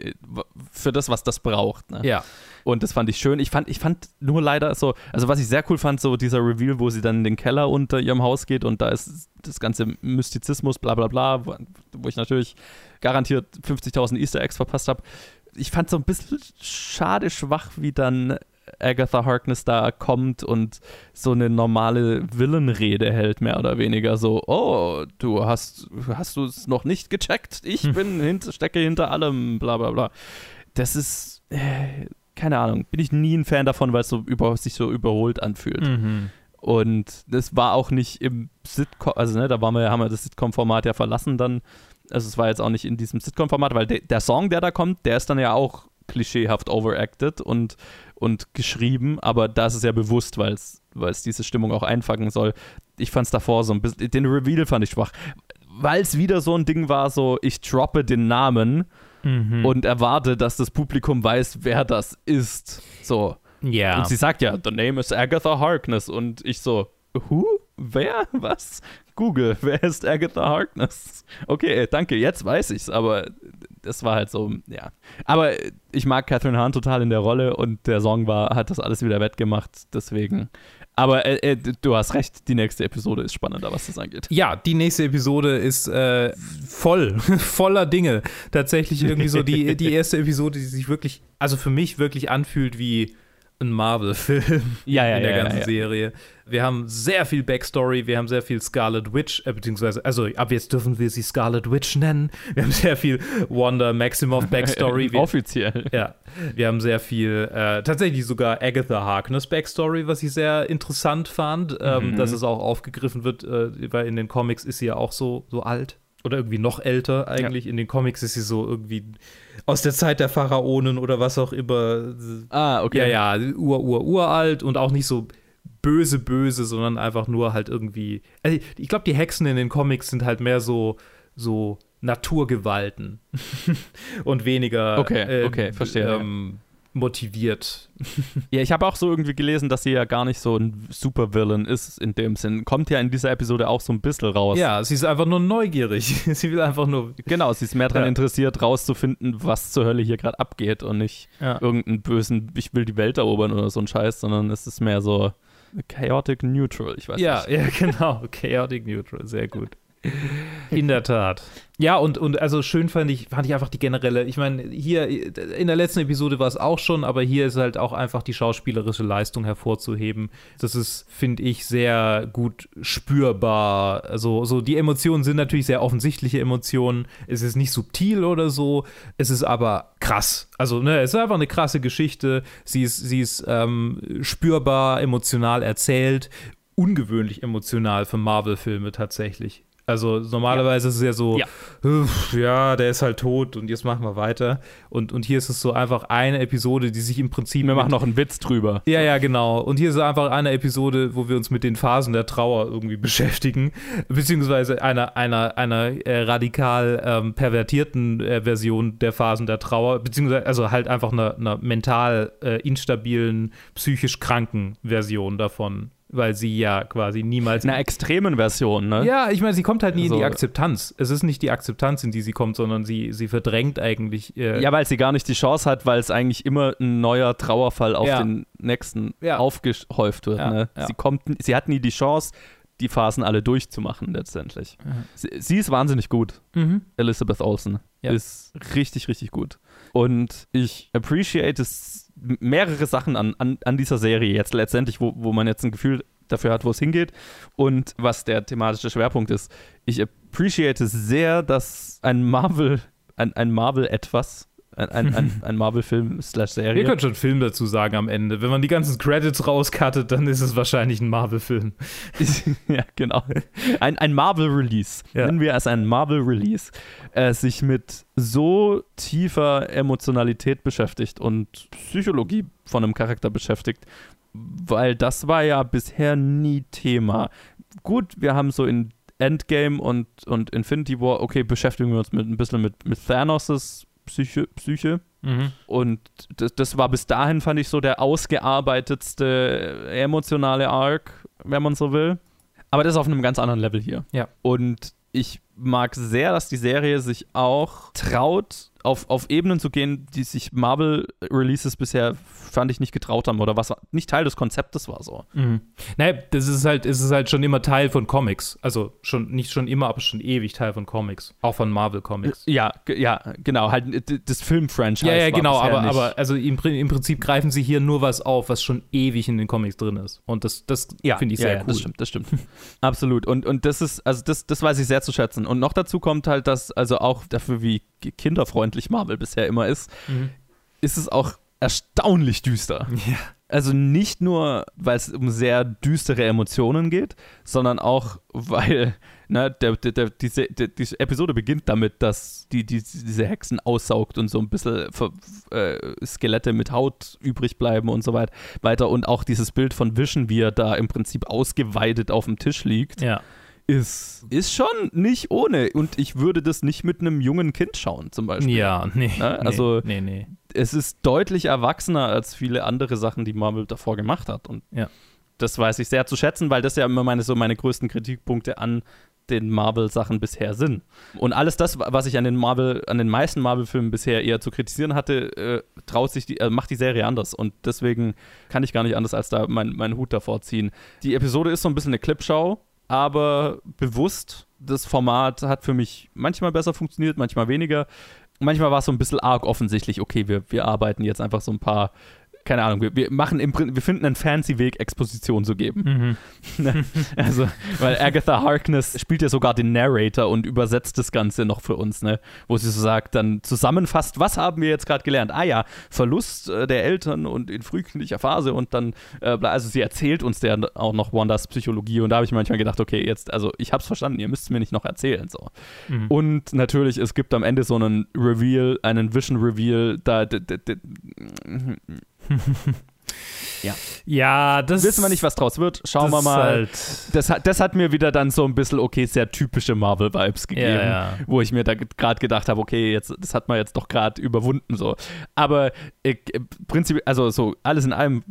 für das, was das braucht. Ne? ja. Und das fand ich schön. Ich fand, ich fand nur leider so, also was ich sehr cool fand, so dieser Reveal, wo sie dann in den Keller unter ihrem Haus geht und da ist das ganze Mystizismus, bla bla bla, wo, ich natürlich garantiert 50.000 Easter Eggs verpasst habe. Ich fand so ein bisschen schade schwach, wie dann Agatha Harkness da kommt und so eine normale Villenrede hält, mehr oder weniger. So, oh, du hast, hast du es noch nicht gecheckt? Ich bin hint, stecke hinter allem, bla bla bla. Das ist, äh, keine Ahnung, bin ich nie ein Fan davon, weil es so über, sich so überholt anfühlt. Mhm. Und das war auch nicht im Sitcom, also ne, da waren wir, haben wir das Sitcom-Format ja verlassen dann. Also es war jetzt auch nicht in diesem Sitcom-Format, weil de, der Song, der da kommt, der ist dann ja auch klischeehaft overacted und, und geschrieben, aber da ist es ja bewusst, weil es weil es diese Stimmung auch einfangen soll. Ich fand es davor so ein bisschen, den Reveal fand ich schwach, weil es wieder so ein Ding war, so ich droppe den Namen Mhm. und erwarte, dass das Publikum weiß, wer das ist. So. Ja. Und sie sagt ja, the name is Agatha Harkness. Und ich so, who? Wer? Was? Google, wer ist Agatha Harkness? Okay, danke, jetzt weiß ich's, aber das war halt so, ja. Aber ich mag Catherine Hahn total in der Rolle und der Song war, hat das alles wieder wettgemacht, deswegen. Aber äh, äh, du hast recht, die nächste Episode ist spannender, was das angeht. Ja, die nächste Episode ist äh, voll, voller Dinge. Tatsächlich irgendwie so die, die erste Episode, die sich wirklich, also für mich wirklich anfühlt wie ein Marvel-Film Ja, ja, in der ja, ganzen. Serie. Wir haben sehr viel Backstory, wir haben sehr viel Scarlet Witch, äh, beziehungsweise, also ab jetzt dürfen wir sie Scarlet Witch nennen. Wir haben sehr viel Wanda Maximoff Backstory. Wir, Offiziell. ja, wir haben sehr viel, äh, tatsächlich sogar Agatha Harkness Backstory, was ich sehr interessant fand, ähm, Mhm. dass es auch aufgegriffen wird, äh, weil in den Comics ist sie ja auch so, so alt. Oder irgendwie noch älter eigentlich. In den Comics ist sie so irgendwie aus der Zeit der Pharaonen oder was auch immer. Ah, okay. Ja, ja, ur, ur, uralt und auch nicht so böse, böse, sondern einfach nur halt irgendwie. Also ich glaube, die Hexen in den Comics sind halt mehr so, so Naturgewalten und weniger Okay, äh, okay, verstehe, ja. Motiviert. Ja, ich habe auch so irgendwie gelesen, dass sie ja gar nicht so ein Supervillain ist in dem Sinn. Kommt ja in dieser Episode auch so ein bisschen raus. Ja, sie ist einfach nur neugierig. sie will einfach nur. Genau, sie ist mehr daran Ja. interessiert, rauszufinden, was zur Hölle hier gerade abgeht und nicht Ja. irgendeinen bösen, ich will die Welt erobern oder so ein Scheiß, sondern es ist mehr so chaotic neutral, ich weiß Ja, nicht. ja, genau. Chaotic Neutral, sehr gut. In der Tat. Ja, und, und also schön fand ich, fand ich einfach die generelle, ich meine, hier in der letzten Episode war es auch schon, aber hier ist halt auch einfach die schauspielerische Leistung hervorzuheben. Das ist, finde ich, sehr gut spürbar. Also, so die Emotionen sind natürlich sehr offensichtliche Emotionen. Es ist nicht subtil oder so, es ist aber krass. Also, ne, es ist einfach eine krasse Geschichte. Sie ist, sie ist ähm, spürbar, emotional erzählt ungewöhnlich emotional für Marvel-Filme tatsächlich. Also normalerweise ist es ja so, Ja. "Uff, ja, der ist halt tot und jetzt machen wir weiter. Und, und hier ist es so einfach eine Episode, die sich im Prinzip. Wir machen noch einen Witz drüber. ja, ja, genau. Und hier ist einfach eine Episode, wo wir uns mit den Phasen der Trauer irgendwie beschäftigen, beziehungsweise einer, einer, einer äh, radikal ähm, pervertierten äh, Version der Phasen der Trauer, beziehungsweise also halt einfach einer, einer mental äh, instabilen, psychisch kranken Version davon, weil sie ja quasi niemals In einer extremen Version, ne? ja, ich meine, sie kommt halt nie in die So. Akzeptanz. Es ist nicht die Akzeptanz, in die sie kommt, sondern sie, sie verdrängt eigentlich. Äh, Ja, weil sie gar nicht die Chance hat, weil es eigentlich immer ein neuer Trauerfall auf Ja. den nächsten Ja. aufgehäuft wird. Ja, Ne? Sie, kommt, sie hat nie die Chance, die Phasen alle durchzumachen letztendlich. Sie, sie ist wahnsinnig gut. Mhm. Elizabeth Olsen ist richtig, richtig gut. Und ich appreciate es mehrere Sachen an, an, an dieser Serie jetzt letztendlich, wo, wo man jetzt ein Gefühl dafür hat, wo es hingeht und was der thematische Schwerpunkt ist. Ich appreciate sehr, dass ein Marvel, ein, ein Marvel etwas, ein, ein, ein, ein Marvel-Film slash Serie. können schon Film dazu sagen am Ende. Wenn man die ganzen Credits rauscuttet, dann ist es wahrscheinlich ein Marvel-Film. ja, genau. Ein, ein Marvel-Release. Ja. Nennen wir es einen Marvel-Release. Äh, sich mit so tiefer Emotionalität beschäftigt und Psychologie von einem Charakter beschäftigt, weil das war ja bisher nie Thema. Gut, wir haben so in Endgame und, und Infinity War, okay, beschäftigen wir uns mit, ein bisschen mit, mit Thanos' Psyche, Psyche. Und das, das war bis dahin, fand ich, so der ausgearbeitetste emotionale Arc, wenn man so will. Aber das ist auf einem ganz anderen Level hier. Ja. Und ich mag sehr, dass die Serie sich auch traut, auf, auf Ebenen zu gehen, die sich Marvel-Releases bisher, fand ich, nicht getraut haben oder was nicht Teil des Konzeptes war so. Mhm. Naja, das ist halt, es ist halt schon immer Teil von Comics. Also schon, nicht schon immer, aber schon ewig Teil von Comics. Auch von Marvel Comics. Ja, ja, genau, halt das Film-Franchise. Ja, ja, genau, aber, nicht. aber also im, im Prinzip greifen sie hier nur was auf, was schon ewig in den Comics drin ist. Und das, das Ja, finde ich ja, sehr ja, cool. Das stimmt, das stimmt. Absolut. Und, und das ist, also das, das weiß ich sehr zu schätzen. Und noch dazu kommt halt, dass, also auch dafür, wie kinderfreundlich Marvel bisher immer ist, Mhm. ist es auch erstaunlich düster. Ja. Also nicht nur, weil es um sehr düstere Emotionen geht, sondern auch, weil ne, der, der, der, diese, der, diese Episode beginnt damit, dass die, die diese Hexen aussaugt und so ein bisschen ver, äh, Skelette mit Haut übrig bleiben und so weit, weiter. Und auch dieses Bild von Vision, wie er da im Prinzip ausgeweidet auf dem Tisch liegt, Ja. Ist, ist schon nicht ohne. Und ich würde das nicht mit einem jungen Kind schauen, zum Beispiel. Ja, nee. Ne? nee, Also- nee, nee. es ist deutlich erwachsener als viele andere Sachen, die Marvel davor gemacht hat. Und Ja. das weiß ich sehr zu schätzen, weil das ja immer meine, so meine größten Kritikpunkte an den Marvel-Sachen bisher sind. Und alles das, was ich an den Marvel, an den meisten Marvel-Filmen bisher eher zu kritisieren hatte, äh, traut sich die, äh, macht die Serie anders. Und deswegen kann ich gar nicht anders als da meinen mein Hut davor ziehen. Die Episode ist so ein bisschen eine Clipshow, aber bewusst. Das Format hat für mich manchmal besser funktioniert, manchmal weniger. Manchmal war es so ein bisschen arg offensichtlich, okay, wir, wir arbeiten jetzt einfach so ein paar, keine Ahnung, wir, wir machen im wir finden einen fancy Weg, Exposition zu geben. Ne? also, weil Agatha Harkness spielt ja sogar den Narrator und übersetzt das Ganze noch für uns, ne? Wo sie so sagt, dann zusammenfasst, was haben wir jetzt gerade gelernt? Ah ja, Verlust äh, der Eltern und in frühkindlicher Phase und dann, äh, also sie erzählt uns ja auch noch Wandas Psychologie und da habe ich manchmal gedacht, okay, jetzt, also ich habe es verstanden, ihr müsst es mir nicht noch erzählen, so. Mhm. Und natürlich, es gibt am Ende so einen Reveal, einen Vision Reveal, da, d- d- d- ja. Ja, das Wissen wir nicht, was draus wird. Schauen wir mal. Halt, Das hat, das hat mir wieder dann so ein bisschen, okay, sehr typische Marvel-Vibes gegeben, Ja, ja. wo ich mir da gerade gedacht habe, okay, jetzt, das hat man jetzt doch gerade überwunden so. Aber äh, prinzipiell, also so alles in allem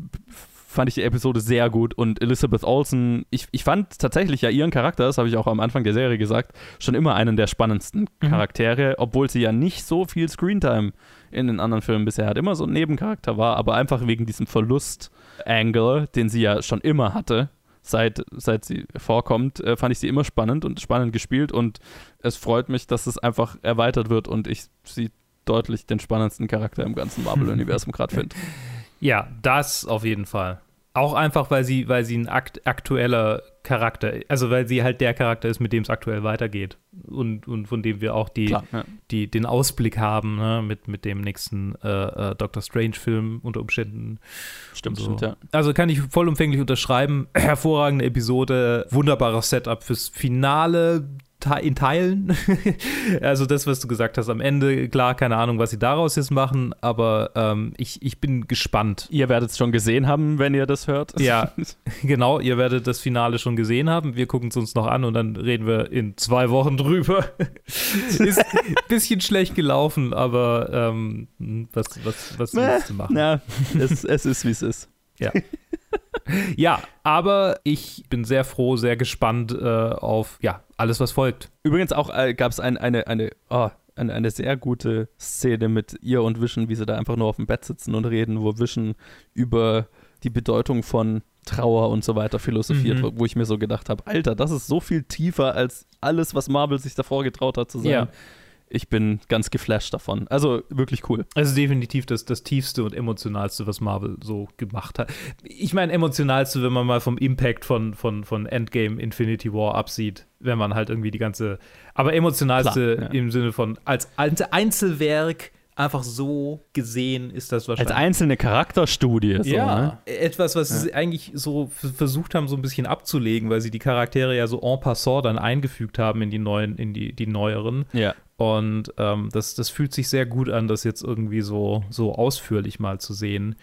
fand ich die Episode sehr gut und Elizabeth Olsen, ich, ich fand tatsächlich ja ihren Charakter, das habe ich auch am Anfang der Serie gesagt, schon immer einen der spannendsten Charaktere, obwohl sie ja nicht so viel Screentime in den anderen Filmen bisher hat, immer so ein Nebencharakter war, aber einfach wegen diesem Verlust-Angle, den sie ja schon immer hatte, seit, seit sie vorkommt, äh, fand ich sie immer spannend und spannend gespielt und es freut mich, dass es einfach erweitert wird und ich sie deutlich den spannendsten Charakter im ganzen Marvel-Universum gerade finde. Ja, das auf jeden Fall. Auch einfach, weil sie, weil sie ein akt aktueller Charakter, also weil sie halt der Charakter ist, mit dem es aktuell weitergeht. Und, und von dem wir auch die, Klar, ja. die, den Ausblick haben, ne, mit, mit dem nächsten äh, äh, Doctor Strange-Film unter Umständen. Stimmt, So. stimmt, ja. Also kann ich vollumfänglich unterschreiben. Hervorragende Episode, wunderbares Setup fürs Finale in Teilen. also das, was du gesagt hast am Ende, klar, keine Ahnung, was sie daraus jetzt machen, aber ähm, ich, ich bin gespannt. Ihr werdet es schon gesehen haben, wenn ihr das hört. Ja, genau, ihr werdet das Finale schon gesehen haben. Wir gucken es uns noch an und dann reden wir in zwei Wochen drüber. Ist ein bisschen schlecht gelaufen, aber ähm, was, was, was willst du machen? Na, es, es ist, wie es ist. Ja. ja, aber ich bin sehr froh, sehr gespannt äh, auf ja, alles, was folgt. Übrigens auch äh, gab es ein, eine, eine, oh, eine, eine sehr gute Szene mit ihr und Vision, wie sie da einfach nur auf dem Bett sitzen und reden, wo Vision über die Bedeutung von Trauer und so weiter philosophiert, Mhm. wo, ich mir so gedacht habe, Alter, das ist so viel tiefer als alles, was Marvel sich davor getraut hat zu sein. Ja. Ich bin ganz geflasht davon. Also wirklich cool. Also definitiv das, das tiefste und emotionalste, was Marvel so gemacht hat. Ich meine, emotionalste, wenn man mal vom Impact von, von, von Endgame Infinity War absieht, wenn man halt irgendwie die ganze. Aber emotionalste Klar, ja. im Sinne von als, als Einzelwerk einfach so gesehen ist das Als wahrscheinlich. einzelne Charakterstudie. So, ja, ne? etwas, was sie eigentlich so versucht haben, so ein bisschen abzulegen, weil sie die Charaktere ja so en passant dann eingefügt haben in die neuen, in die, die neueren. Ja. Und ähm, das, das fühlt sich sehr gut an, das jetzt irgendwie so, so ausführlich mal zu sehen,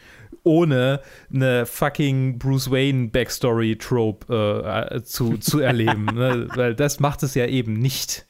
ohne eine fucking Bruce Wayne Backstory-Trope äh, zu, zu erleben. ne? Weil das macht es ja eben nicht.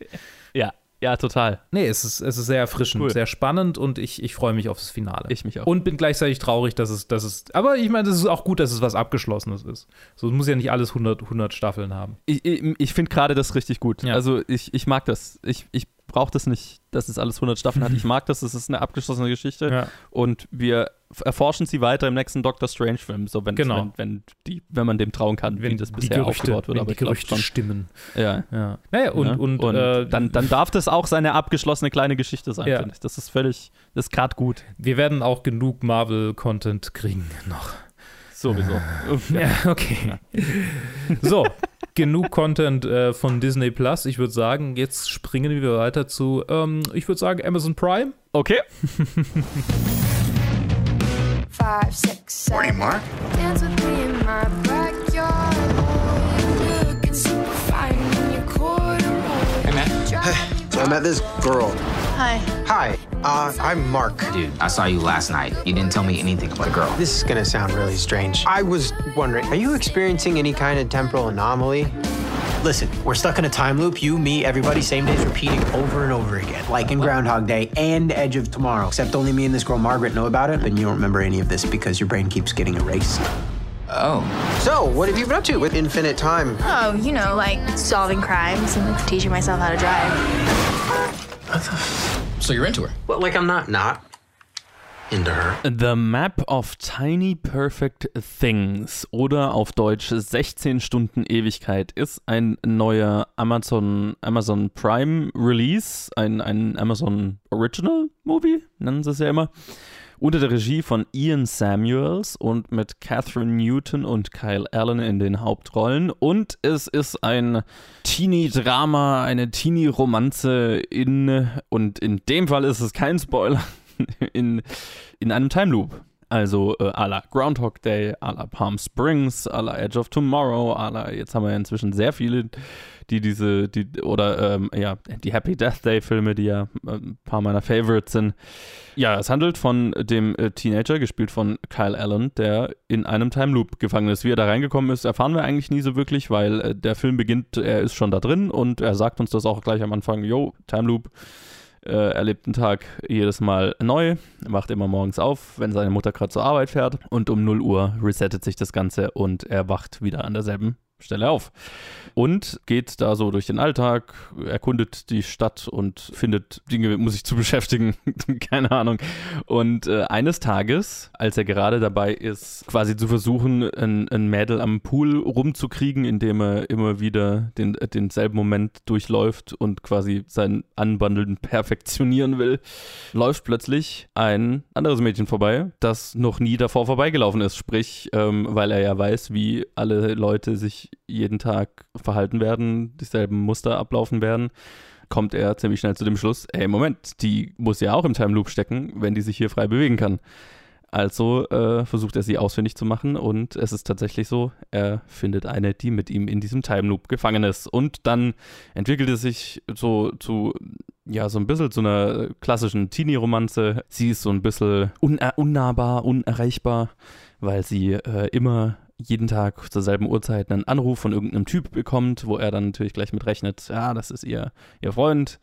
Ja, ja, total. Nee, es ist, es ist sehr erfrischend, Cool. sehr spannend und ich, ich freue mich aufs Finale. Ich mich auch. Und bin gleichzeitig traurig, dass es, dass es, aber ich meine, es ist auch gut, dass es was Abgeschlossenes ist. So es muss ja nicht alles 100, 100 Staffeln haben. Ich, ich, ich finde gerade das richtig gut. Ja. Also ich, ich mag das. Ich, ich brauche das nicht, dass es alles 100 Staffeln hat. Ich mag das, es ist eine abgeschlossene Geschichte Ja. und wir erforschen sie weiter im nächsten Doctor Strange Film, so wenn, Genau. wenn, wenn, die, wenn man dem trauen kann, wie das bisher aufgebaut wird. wenn Aber die glaub Gerüchte schon. stimmen. Ja. Ja. Naja, und, Ja. und, äh, dann, dann darf das auch seine abgeschlossene kleine Geschichte sein, Ja. finde ich. Das ist völlig, das ist gerade gut. wir werden auch genug Marvel-Content kriegen noch. Sowieso. Ja, okay. So, genug Content äh, von Disney Plus. Ich würde sagen, jetzt springen wir weiter zu, ähm, ich würde sagen, Amazon Prime. Okay. Five, six, seven. Morning, Mark. Dance with me in my backyard. You're looking super fine in your corduroy. Hey, man. So I met this girl. Hi. Hi, uh, I'm Mark. Dude, I saw you last night. You didn't tell me anything about the girl. This is gonna sound really strange. I was wondering, are you experiencing any kind of temporal anomaly? Listen, we're stuck in a time loop. You, me, everybody, same days repeating over and over again. Like in Groundhog Day and Edge of Tomorrow. Except only me and this girl Margaret know about it, and you don't remember any of this because your brain keeps getting erased. Oh. So, what have you been up to with infinite time? Oh, you know, like solving crimes and like teaching myself how to drive. So you're into her? Well, like I'm not not into her. The Map of Tiny Perfect Things oder auf Deutsch 16 Stunden Ewigkeit ist ein neuer Amazon, Amazon Prime Release, ein, ein Amazon Original Movie, nennen sie es ja immer. Unter der Regie von Ian Samuels und mit Catherine Newton und Kyle Allen in den Hauptrollen. Und es ist ein Teenie-Drama, eine Teenie-Romanze in, und in dem Fall ist es kein Spoiler, in, in einem Time Loop. Also äh, à la Groundhog Day, à la Palm Springs, à la Edge of Tomorrow, à la, jetzt haben wir ja inzwischen sehr viele, die diese, die, oder ähm, ja, die Happy Death Day Filme, die ja äh, ein paar meiner Favorites sind. Ja, es handelt von dem äh, Teenager, gespielt von Kyle Allen, der in einem Time Loop gefangen ist. Wie er da reingekommen ist, erfahren wir eigentlich nie so wirklich, weil äh, der Film beginnt, er ist schon da drin und er sagt uns das auch gleich am Anfang, yo, Time Loop, äh, er lebt einen Tag jedes Mal neu, wacht immer morgens auf, wenn seine Mutter gerade zur Arbeit fährt und um 0 Uhr resettet sich das Ganze und er wacht wieder an derselben Stelle auf. Und geht da so durch den Alltag, erkundet die Stadt und findet Dinge, muss sich zu beschäftigen, keine Ahnung. Und äh, eines Tages, als er gerade dabei ist, quasi zu versuchen, ein, ein Mädel am Pool rumzukriegen, indem er immer wieder den, denselben Moment durchläuft und quasi sein Anbandeln perfektionieren will, läuft plötzlich ein anderes Mädchen vorbei, das noch nie davor vorbeigelaufen ist. Sprich, ähm, weil er ja weiß, wie alle Leute sich jeden Tag verhalten werden, dieselben Muster ablaufen werden, kommt er ziemlich schnell zu dem Schluss, ey, Moment, die muss ja auch im Time Loop stecken, wenn die sich hier frei bewegen kann. Also äh, versucht er sie ausfindig zu machen und es ist tatsächlich so, er findet eine, die mit ihm in diesem Time Loop gefangen ist. Und dann entwickelt es sich so zu, ja, so ein bisschen zu einer klassischen Teenie-Romanze. Sie ist so ein bisschen uner unnahbar, unerreichbar, weil sie äh, immer jeden Tag zur selben Uhrzeit einen Anruf von irgendeinem Typ bekommt, wo er dann natürlich gleich mit rechnet, ja, das ist ihr, ihr Freund.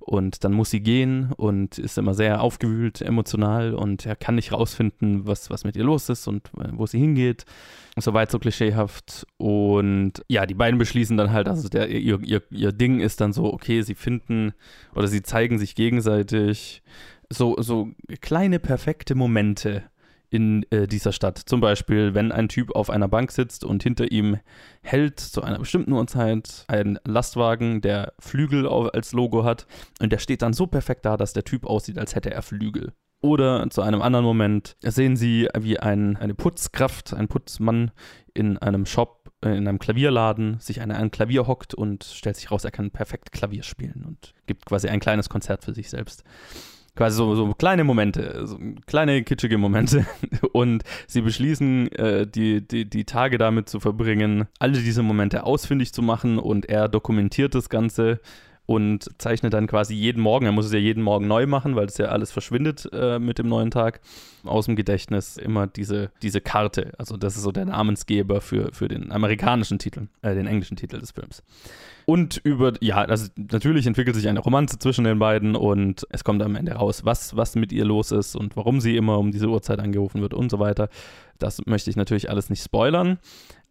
Und dann muss sie gehen und ist immer sehr aufgewühlt, emotional und er kann nicht rausfinden, was, was mit ihr los ist und wo sie hingeht. Soweit so klischeehaft. Und ja, die beiden beschließen dann halt, also der, ihr, ihr, ihr Ding ist dann so, okay, sie finden oder sie zeigen sich gegenseitig so, so kleine perfekte Momente in äh, dieser Stadt. Zum Beispiel, wenn ein Typ auf einer Bank sitzt und hinter ihm hält zu einer bestimmten Uhrzeit ein Lastwagen, der Flügel auf, als Logo hat und der steht dann so perfekt da, dass der Typ aussieht, als hätte er Flügel. Oder zu einem anderen Moment sehen Sie, wie ein, eine Putzkraft, ein Putzmann in einem Shop, äh, in einem Klavierladen sich an ein Klavier hockt und stellt sich raus, er kann perfekt Klavier spielen und gibt quasi ein kleines Konzert für sich selbst quasi so, so kleine Momente, so kleine kitschige Momente. Und sie beschließen, äh, die, die, die Tage damit zu verbringen, alle diese Momente ausfindig zu machen und er dokumentiert das Ganze und zeichnet dann quasi jeden Morgen, er muss es ja jeden Morgen neu machen, weil das ja alles verschwindet äh, mit dem neuen Tag, aus dem Gedächtnis immer diese, diese Karte. Also das ist so der Namensgeber für, für den amerikanischen Titel, äh, den englischen Titel des Films. Und über, ja, also natürlich entwickelt sich eine Romanze zwischen den beiden und es kommt am Ende raus, was, was mit ihr los ist und warum sie immer um diese Uhrzeit angerufen wird und so weiter. Das möchte ich natürlich alles nicht spoilern.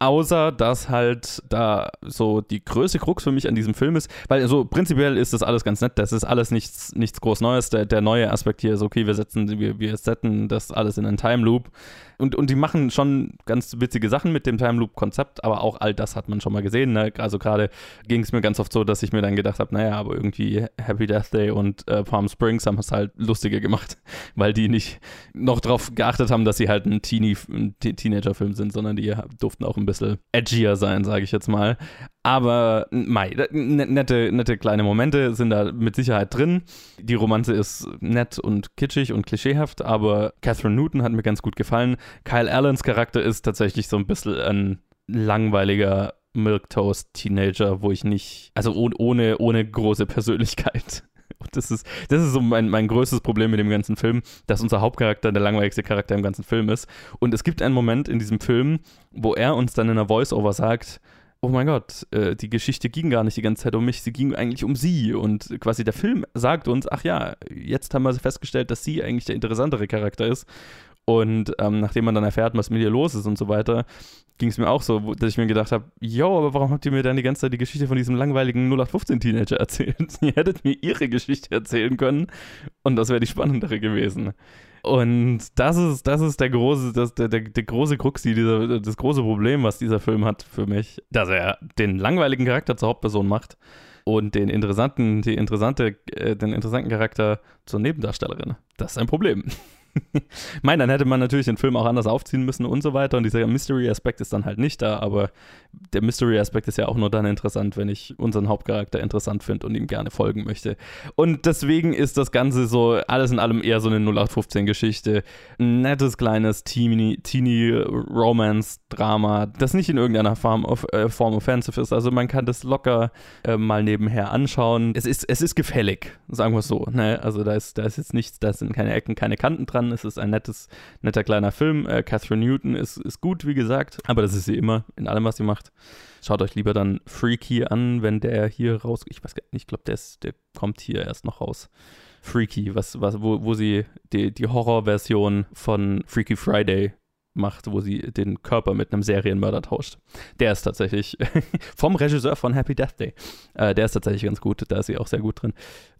Außer, dass halt da so die größte Krux für mich an diesem Film ist, weil so prinzipiell ist das alles ganz nett, das ist alles nichts, nichts groß Neues. Der, der neue Aspekt hier ist, okay, wir setzen, wir, wir setzen das alles in einen Time Loop. Und, und die machen schon ganz witzige Sachen mit dem Time Loop-Konzept, aber auch all das hat man schon mal gesehen. Ne? Also gerade ging es mir ganz oft so, dass ich mir dann gedacht habe, naja, aber irgendwie Happy Death Day und äh, Palm Springs haben es halt lustiger gemacht, weil die nicht noch darauf geachtet haben, dass sie halt ein, Teenie, ein Teenager-Film sind, sondern die durften auch ein bisschen edgier sein, sage ich jetzt mal. Aber mei, nette, nette kleine Momente sind da mit Sicherheit drin. Die Romanze ist nett und kitschig und klischeehaft, aber Catherine Newton hat mir ganz gut gefallen. Kyle Allens Charakter ist tatsächlich so ein bisschen ein langweiliger Milktoast-Teenager, wo ich nicht, also ohne, ohne große Persönlichkeit. Das ist, das ist so mein, mein größtes Problem mit dem ganzen Film, dass unser Hauptcharakter der langweiligste Charakter im ganzen Film ist. Und es gibt einen Moment in diesem Film, wo er uns dann in einer Voice-Over sagt, oh mein Gott, äh, die Geschichte ging gar nicht die ganze Zeit um mich, sie ging eigentlich um sie. Und quasi der Film sagt uns, ach ja, jetzt haben wir festgestellt, dass sie eigentlich der interessantere Charakter ist. Und ähm, nachdem man dann erfährt, was mit ihr los ist und so weiter, ging es mir auch so, dass ich mir gedacht habe, jo, aber warum habt ihr mir dann die ganze Zeit die Geschichte von diesem langweiligen 0815-Teenager erzählt? ihr hättet mir ihre Geschichte erzählen können und das wäre die spannendere gewesen. Und das ist, das ist der große, das, der, der, der große Kruxi, dieser, das große Problem, was dieser Film hat für mich, dass er den langweiligen Charakter zur Hauptperson macht und den interessanten, die interessante, äh, den interessanten Charakter zur Nebendarstellerin. Das ist ein Problem. Meine, dann hätte man natürlich den Film auch anders aufziehen müssen und so weiter. Und dieser Mystery-Aspekt ist dann halt nicht da, aber der Mystery-Aspekt ist ja auch nur dann interessant, wenn ich unseren Hauptcharakter interessant finde und ihm gerne folgen möchte. Und deswegen ist das Ganze so alles in allem eher so eine 0815-Geschichte. Ein nettes, kleines Teenie- Teenie-Romance-Drama, das nicht in irgendeiner Form, of, äh, Form offensive ist. Also man kann das locker äh, mal nebenher anschauen. Es ist, es ist gefällig, sagen wir es so. Ne? Also da ist, da ist jetzt nichts, da sind keine Ecken, keine Kanten dran. Es ist ein nettes, netter kleiner Film. Äh, Catherine Newton ist, ist gut, wie gesagt, aber das ist sie immer in allem, was sie macht. Schaut euch lieber dann Freaky an, wenn der hier raus. Ich weiß gar nicht, ich glaube, der, der kommt hier erst noch raus. Freaky, was, was, wo, wo sie die, die Horrorversion von Freaky Friday macht, wo sie den Körper mit einem Serienmörder tauscht. Der ist tatsächlich vom Regisseur von Happy Death Day. Äh, der ist tatsächlich ganz gut, da ist sie auch sehr gut drin.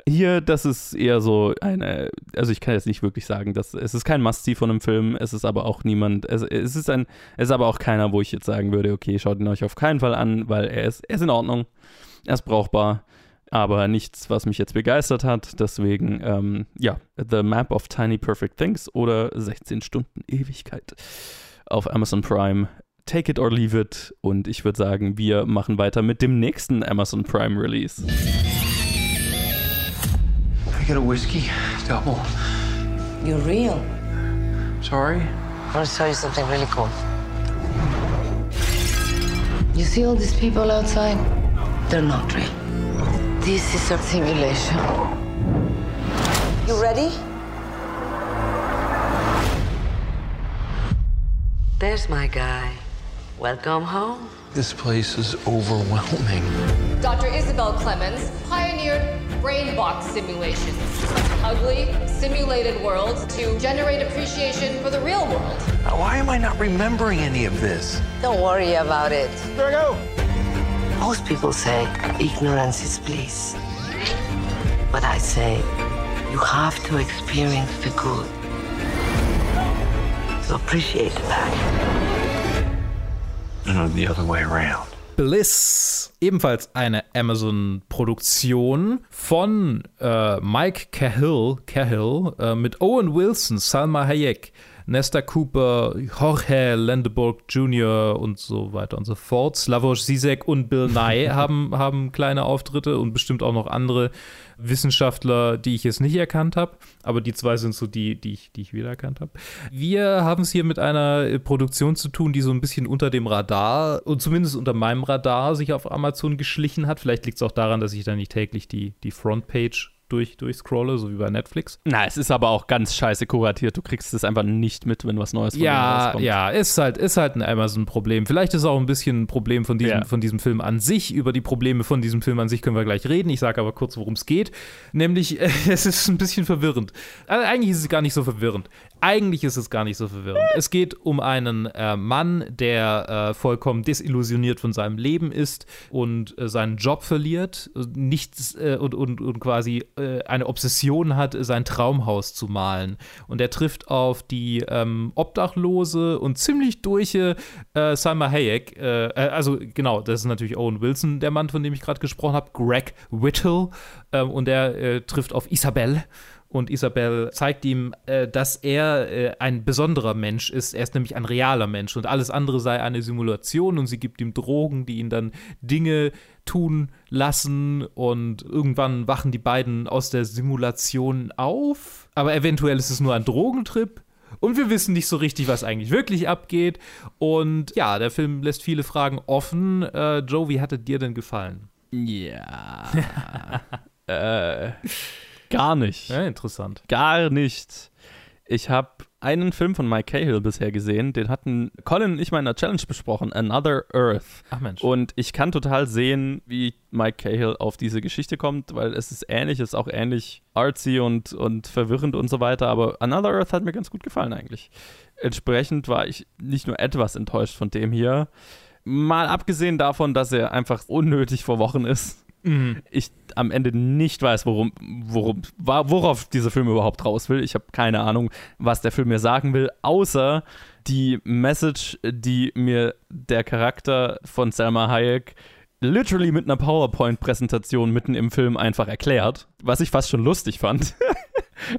Hier, das ist eher so eine, also ich kann jetzt nicht wirklich sagen, dass es ist kein Must-See von einem Film, es ist aber auch niemand, es, es ist ein, es ist aber auch keiner, wo ich jetzt sagen würde, okay, schaut ihn euch auf keinen Fall an, weil er ist, er ist in Ordnung, er ist brauchbar, aber nichts, was mich jetzt begeistert hat. Deswegen, ähm, ja, The Map of Tiny Perfect Things oder 16 Stunden Ewigkeit auf Amazon Prime. Take it or leave it. Und ich würde sagen, wir machen weiter mit dem nächsten Amazon Prime Release. I get a whiskey, double. You're real. Sorry? I want to tell you something really cool. You see all these people outside? They're not real. This is a simulation. You ready? There's my guy. Welcome home. This place is overwhelming. Dr. Isabel Clemens pioneered brain box simulations, ugly, simulated worlds to generate appreciation for the real world. Now, Why am I not remembering any of this? Don't worry about it. There I go. Most people say ignorance is bliss. But I say you have to experience the good. So appreciate the bad. No, the other way around. Bliss, ebenfalls eine Amazon-Produktion von äh, Mike Cahill, Cahill äh, mit Owen Wilson, Salma Hayek, Nesta Cooper, Jorge Landeborg Jr. und so weiter und so fort. Slavoj Zizek und Bill Nye haben, haben kleine Auftritte und bestimmt auch noch andere Wissenschaftler, die ich jetzt nicht erkannt habe. Aber die zwei sind so die, die ich, die ich wiedererkannt habe. Wir haben es hier mit einer Produktion zu tun, die so ein bisschen unter dem Radar und zumindest unter meinem Radar sich auf Amazon geschlichen hat. Vielleicht liegt es auch daran, dass ich da nicht täglich die, die Frontpage durch, durchscrolle, so wie bei Netflix. Na, es ist aber auch ganz scheiße kuratiert. Du kriegst es einfach nicht mit, wenn was Neues von Ja, rauskommt. ja, ist halt, ist halt ein Amazon-Problem. Vielleicht ist auch ein bisschen ein Problem von diesem, Ja. von diesem Film an sich. Über die Probleme von diesem Film an sich können wir gleich reden. Ich sage aber kurz, worum es geht. Nämlich, äh, es ist ein bisschen verwirrend. Also eigentlich ist es gar nicht so verwirrend. Eigentlich ist es gar nicht so verwirrend. Es geht um einen äh, Mann, der äh, vollkommen desillusioniert von seinem Leben ist und äh, seinen Job verliert, nichts äh, und, und, und quasi äh, eine Obsession hat, sein Traumhaus zu malen. Und er trifft auf die ähm, obdachlose und ziemlich durche äh, Salma Hayek. Äh, äh, also genau, das ist natürlich Owen Wilson, der Mann, von dem ich gerade gesprochen habe, Greg Whittle. Ähm, und er äh, trifft auf Isabel. Und Isabel zeigt ihm, äh, dass er äh, ein besonderer Mensch ist. Er ist nämlich ein realer Mensch und alles andere sei eine Simulation und sie gibt ihm Drogen, die ihn dann Dinge tun lassen und irgendwann wachen die beiden aus der Simulation auf. Aber eventuell ist es nur ein Drogentrip. Und wir wissen nicht so richtig, was eigentlich wirklich abgeht. Und ja, der Film lässt viele Fragen offen. Äh, Joe, wie hat dir denn gefallen? Ja. äh, gar nicht. Ja, interessant. Gar nicht. Ich habe einen Film von Mike Cahill bisher gesehen. Den hatten Colin und ich mal in einer Challenge besprochen, Another Earth. Ach Mensch. Und ich kann total sehen, wie Mike Cahill auf diese Geschichte kommt, weil es ist ähnlich, es ist auch ähnlich artsy und, und verwirrend und so weiter. Aber Another Earth hat mir ganz gut gefallen eigentlich. Entsprechend war ich nicht nur etwas enttäuscht von dem hier. Mal abgesehen davon, dass er einfach unnötig vor Wochen ist. Mhm. Ich am Ende nicht weiß, worum, worum, worauf dieser Film überhaupt raus will. Ich habe keine Ahnung, was der Film mir sagen will, außer die Message, die mir der Charakter von Selma Hayek literally mit einer PowerPoint-Präsentation mitten im Film einfach erklärt, was ich fast schon lustig fand.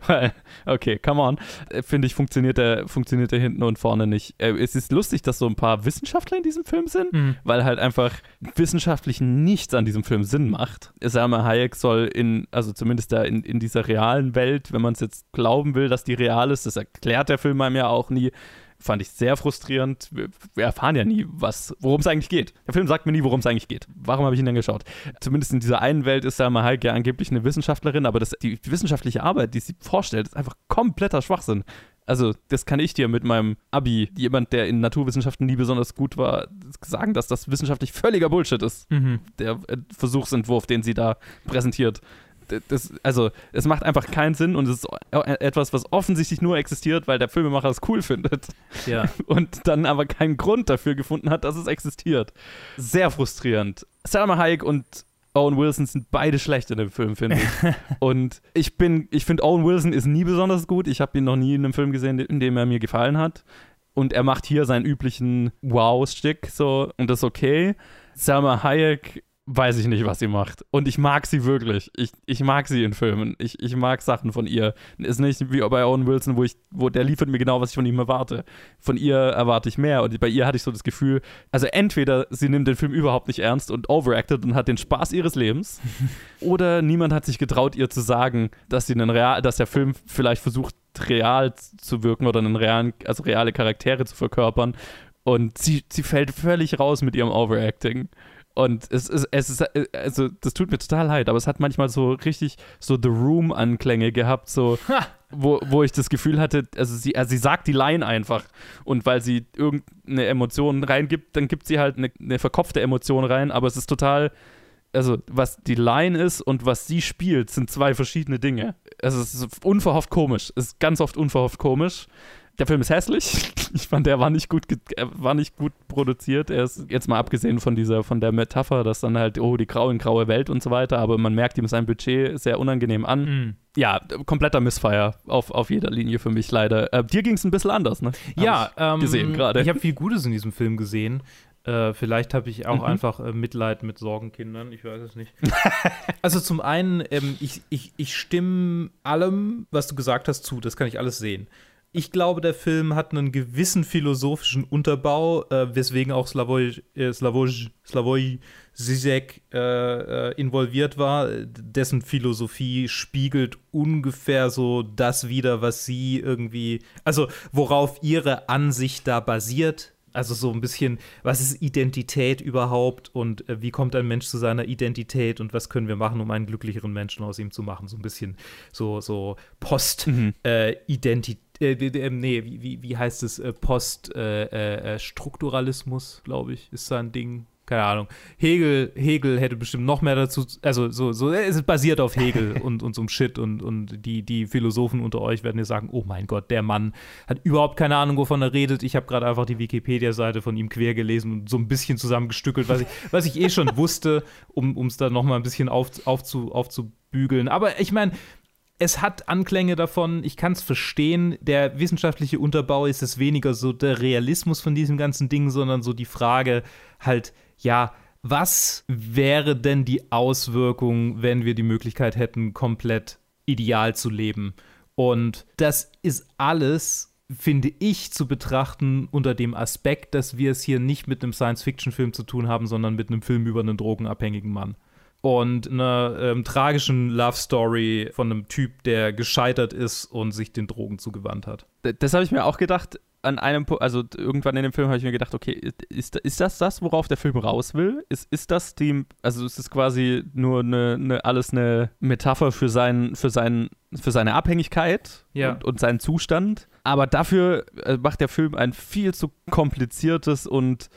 Weil, okay, come on. Äh, Finde ich, funktioniert der, funktioniert der hinten und vorne nicht. Äh, Es ist lustig, dass so ein paar Wissenschaftler in diesem Film sind, Mhm. weil halt einfach wissenschaftlich nichts an diesem Film Sinn macht. Salma Hayek soll in, also zumindest da in, in dieser realen Welt, wenn man es jetzt glauben will, dass die real ist, das erklärt der Film einem ja auch nie, fand ich sehr frustrierend. Wir, wir erfahren ja nie, was, worum es eigentlich geht. Der Film sagt mir nie, worum es eigentlich geht. Warum habe ich ihn denn geschaut? Zumindest in dieser einen Welt ist Salma Hayek ja angeblich eine Wissenschaftlerin, aber das, die wissenschaftliche Arbeit, die sie vorstellt, ist einfach kompletter Schwachsinn. Also, das kann ich dir mit meinem Abi, jemand, der in Naturwissenschaften nie besonders gut war, sagen, dass das wissenschaftlich völliger Bullshit ist. Mhm. Der äh, Versuchsentwurf, den sie da präsentiert. Das, also, es macht einfach keinen Sinn und es ist etwas, was offensichtlich nur existiert, weil der Filmemacher es cool findet. Ja. Und dann aber keinen Grund dafür gefunden hat, dass es existiert. Sehr frustrierend. Salma Hayek und Owen Wilson sind beide schlecht in dem Film, finde ich. und ich bin, ich finde, Owen Wilson ist nie besonders gut. Ich habe ihn noch nie in einem Film gesehen, in dem er mir gefallen hat. Und er macht hier seinen üblichen Wow-Stick so und das ist okay. Salma Hayek weiß ich nicht, was sie macht. Und ich mag sie wirklich. Ich, ich mag sie in Filmen. Ich, ich mag Sachen von ihr. Ist nicht wie bei Owen Wilson, wo ich, wo der liefert mir genau, was ich von ihm erwarte. Von ihr erwarte ich mehr. Und bei ihr hatte ich so das Gefühl, also entweder sie nimmt den Film überhaupt nicht ernst und overacted und hat den Spaß ihres Lebens, oder niemand hat sich getraut, ihr zu sagen, dass sie einen real, dass der Film vielleicht versucht, real zu wirken oder einen realen, also reale Charaktere zu verkörpern. Und sie, sie fällt völlig raus mit ihrem Overacting. Und es ist, es ist, also das tut mir total leid, aber es hat manchmal so richtig so The Room-Anklänge gehabt, so, wo, wo ich das Gefühl hatte, also sie, also sie sagt die Line einfach und weil sie irgendeine Emotion reingibt, dann gibt sie halt eine, eine verkopfte Emotion rein, aber es ist total, also was die Line ist und was sie spielt, sind zwei verschiedene Dinge. Also es ist unverhofft komisch, es ist ganz oft unverhofft komisch. Der Film ist hässlich. Ich fand, der war nicht gut, er war nicht gut produziert. Er ist jetzt mal abgesehen von dieser, von der Metapher, dass dann halt, oh, die graue, graue Welt und so weiter, aber man merkt ihm sein Budget sehr unangenehm an. Mhm. Ja, kompletter Missfire auf, auf jeder Linie für mich leider. Äh, dir ging es ein bisschen anders, ne? Hab Ja, ich ähm, gesehen gerade. Ich habe viel Gutes in diesem Film gesehen. Äh, vielleicht habe ich auch Mhm. einfach äh, Mitleid mit Sorgenkindern, ich weiß es nicht. also zum einen, ähm, ich, ich, ich stimme allem, was du gesagt hast, zu. Das kann ich alles sehen. Ich glaube, der Film hat einen gewissen philosophischen Unterbau, äh, weswegen auch Slavoj, äh, Slavoj, Slavoj Zizek äh, äh, involviert war. Dessen Philosophie spiegelt ungefähr so das wider, was sie irgendwie, also worauf ihre Ansicht da basiert. Also so ein bisschen, was ist Identität überhaupt und äh, wie kommt ein Mensch zu seiner Identität und was können wir machen, um einen glücklicheren Menschen aus ihm zu machen? So ein bisschen so, so Post-Identität. Äh, äh, nee, wie, wie, wie heißt es? Äh, Post-Strukturalismus, glaube ich, ist sein Ding. Keine Ahnung. Hegel, Hegel hätte bestimmt noch mehr dazu, also so, so es ist basiert auf Hegel und, und so einem Shit und, und die, die Philosophen unter euch werden dir sagen, oh mein Gott, der Mann hat überhaupt keine Ahnung, wovon er redet. Ich habe gerade einfach die Wikipedia-Seite von ihm quer gelesen und so ein bisschen zusammengestückelt, was ich, was ich eh schon wusste, um es dann noch mal ein bisschen auf, aufzu, aufzubügeln. Aber ich meine, es hat Anklänge davon, ich kann es verstehen. Der wissenschaftliche Unterbau ist es weniger so der Realismus von diesem ganzen Ding, sondern so die Frage halt, ja, was wäre denn die Auswirkung, wenn wir die Möglichkeit hätten, komplett ideal zu leben? Und das ist alles, finde ich, zu betrachten unter dem Aspekt, dass wir es hier nicht mit einem Science-Fiction-Film zu tun haben, sondern mit einem Film über einen drogenabhängigen Mann und einer ähm, tragischen Love Story von einem Typ, der gescheitert ist und sich den Drogen zugewandt hat. Das habe ich mir auch gedacht. An einem Punkt, also irgendwann in dem Film habe ich mir gedacht, okay, ist, ist das das, worauf der Film raus will? Ist, ist das die, also ist es quasi nur eine, eine, alles eine Metapher für, sein, für, sein, für seine Abhängigkeit Ja. und, und seinen Zustand? Aber dafür äh, macht der Film ein viel zu kompliziertes und,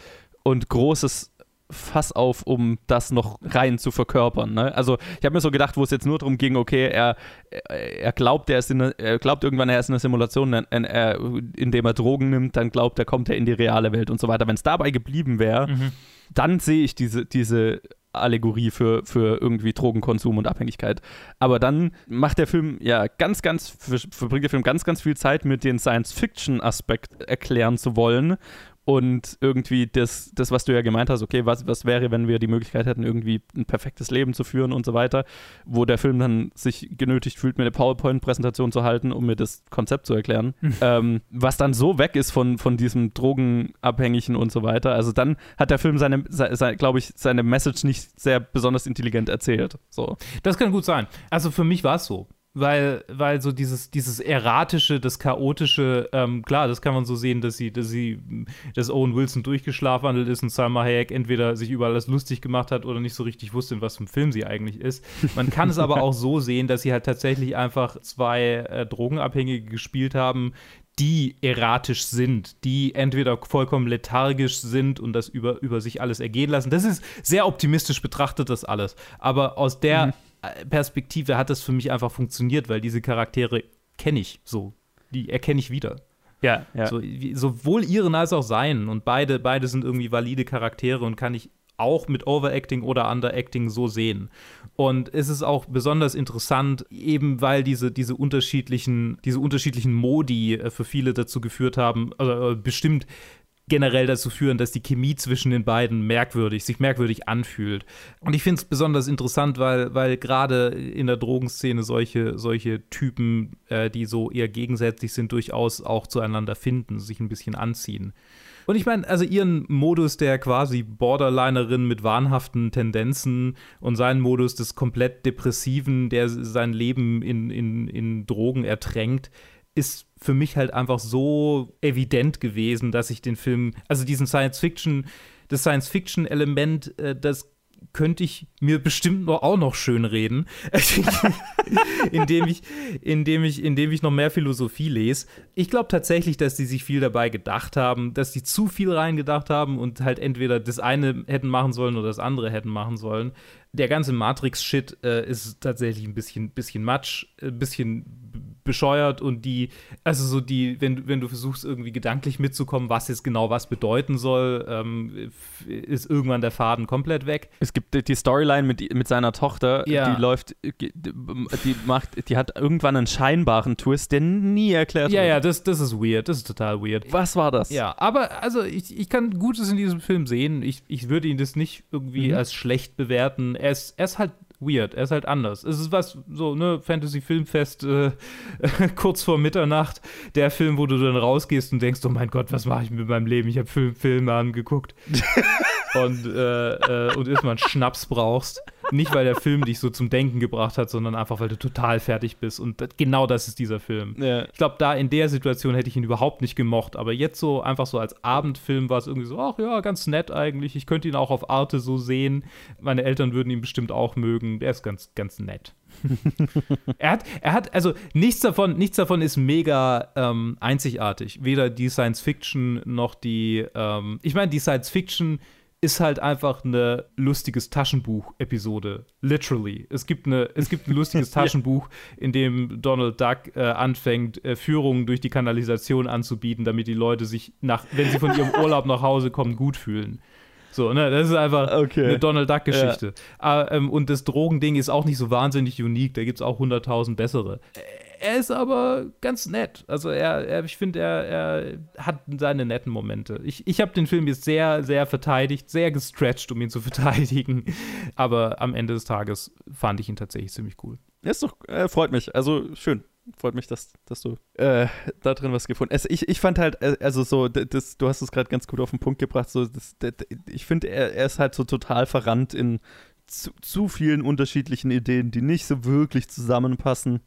und großes Fass auf, um das noch rein zu verkörpern. Ne? Also ich habe mir so gedacht, wo es jetzt nur darum ging, okay, er, er, glaubt, er, ist in eine, er glaubt irgendwann, er ist in einer Simulation, in, er, indem er Drogen nimmt, dann glaubt er, kommt er in die reale Welt und so weiter. Wenn es dabei geblieben wäre, Mhm. dann sehe ich diese, diese Allegorie für, für irgendwie Drogenkonsum und Abhängigkeit. Aber dann macht der Film ja ganz, ganz, ver- verbringt der Film ganz, ganz viel Zeit mit den Science-Fiction-Aspekt erklären zu wollen. Und irgendwie das, das, was du ja gemeint hast, okay, was, was wäre, wenn wir die Möglichkeit hätten, irgendwie ein perfektes Leben zu führen und so weiter, wo der Film dann sich genötigt fühlt, mir eine PowerPoint-Präsentation zu halten, um mir das Konzept zu erklären, ähm, was dann so weg ist von, von diesem Drogenabhängigen und so weiter. Also dann hat der Film seine, seine, glaube ich, seine Message nicht sehr besonders intelligent erzählt. So. Das kann gut sein. Also für mich war es so. Weil, weil so dieses, dieses Erratische, das Chaotische, ähm, klar, das kann man so sehen, dass sie, dass sie, dass Owen Wilson durchgeschlafwandelt ist und Salma Hayek entweder sich über alles lustig gemacht hat oder nicht so richtig wusste, in was für einem Film sie eigentlich ist. Man kann es aber auch so sehen, dass sie halt tatsächlich einfach zwei äh, Drogenabhängige gespielt haben, die erratisch sind, die entweder vollkommen lethargisch sind und das über, über sich alles ergehen lassen. Das ist sehr optimistisch betrachtet, das alles. Aber aus der Mhm. Perspektive hat das für mich einfach funktioniert, weil diese Charaktere kenne ich so. Die erkenne ich wieder. Ja, ja. So, sowohl ihren als auch seinen. Und beide, beide sind irgendwie valide Charaktere und kann ich auch mit Overacting oder Underacting so sehen. Und es ist auch besonders interessant, eben weil diese, diese, unterschiedlichen, diese unterschiedlichen Modi äh, für viele dazu geführt haben, also äh, bestimmt generell dazu führen, dass die Chemie zwischen den beiden merkwürdig, sich merkwürdig anfühlt. Und ich finde es besonders interessant, weil, weil gerade in der Drogenszene solche, solche Typen, äh, die so eher gegensätzlich sind, durchaus auch zueinander finden, sich ein bisschen anziehen. Und ich meine, also ihren Modus der quasi Borderlinerin mit wahnhaften Tendenzen und seinen Modus des komplett Depressiven, der sein Leben in, in, in Drogen ertränkt, ist für mich halt einfach so evident gewesen, dass ich den Film, also diesen Science-Fiction, das Science-Fiction-Element, äh, das könnte ich mir bestimmt noch, auch noch schön reden, indem ich, indem ich, indem ich noch mehr Philosophie lese. Ich glaube tatsächlich, dass die sich viel dabei gedacht haben, dass die zu viel reingedacht haben und halt entweder das eine hätten machen sollen oder das andere hätten machen sollen. Der ganze Matrix-Shit äh, ist tatsächlich ein bisschen, bisschen Matsch, ein bisschen b- bescheuert und die, also so die, wenn, wenn du versuchst irgendwie gedanklich mitzukommen, was jetzt genau was bedeuten soll, ähm, ist irgendwann der Faden komplett weg. Es gibt die- Storyline mit, mit seiner Tochter, Ja. die läuft, die macht, die hat irgendwann einen scheinbaren Twist, der nie erklärt Ja, wird. ja, das, das ist weird, das ist total weird. Was war das? Ja, aber also ich, ich kann Gutes in diesem Film sehen. Ich, ich würde ihn das nicht irgendwie Mhm. als schlecht bewerten. Er ist, er ist halt weird, er ist halt anders. Es ist was, so, ne, Fantasy-Filmfest äh, kurz vor Mitternacht. Der Film, wo du dann rausgehst und denkst, oh mein Gott, was mache ich mit meinem Leben? Ich habe Film, Filme angeguckt. und, äh, äh, und erstmal einen Schnaps brauchst. Nicht, weil der Film dich so zum Denken gebracht hat, sondern einfach, weil du total fertig bist. Und das, genau das ist dieser Film. Ja. Ich glaube, da in der Situation hätte ich ihn überhaupt nicht gemocht. Aber jetzt so, einfach so als Abendfilm war es irgendwie so, ach ja, ganz nett eigentlich. Ich könnte ihn auch auf Arte so sehen. Meine Eltern würden ihn bestimmt auch mögen. Der ist ganz, ganz nett. er hat, er hat, also nichts davon, nichts davon ist mega ähm, einzigartig. Weder die Science Fiction noch die, ähm, ich meine, die Science Fiction ist halt einfach eine lustiges Taschenbuch-Episode. Literally. Es gibt, eine, es gibt ein lustiges Taschenbuch, in dem Donald Duck äh, anfängt, äh, Führungen durch die Kanalisation anzubieten, damit die Leute sich nach, wenn sie von ihrem Urlaub nach Hause kommen, gut fühlen. So, ne, das ist einfach Okay. eine Donald Duck-Geschichte. Ah, ähm, und das Drogending ist auch nicht so wahnsinnig unique, da gibt es auch 100.000 bessere. Er ist aber ganz nett. Also er, er ich finde, er, er hat seine netten Momente. Ich, ich habe den Film jetzt sehr, sehr verteidigt, sehr gestretched, um ihn zu verteidigen. Aber am Ende des Tages fand ich ihn tatsächlich ziemlich cool. Ist doch, äh, freut mich. Also schön. Freut mich, dass, dass du äh, da drin was gefunden hast. Ich, ich fand halt, äh, also so, das, du hast es gerade ganz gut auf den Punkt gebracht. So, das, d- d- ich finde, er, er ist halt so total verrannt in zu, zu vielen unterschiedlichen Ideen, die nicht so wirklich zusammenpassen.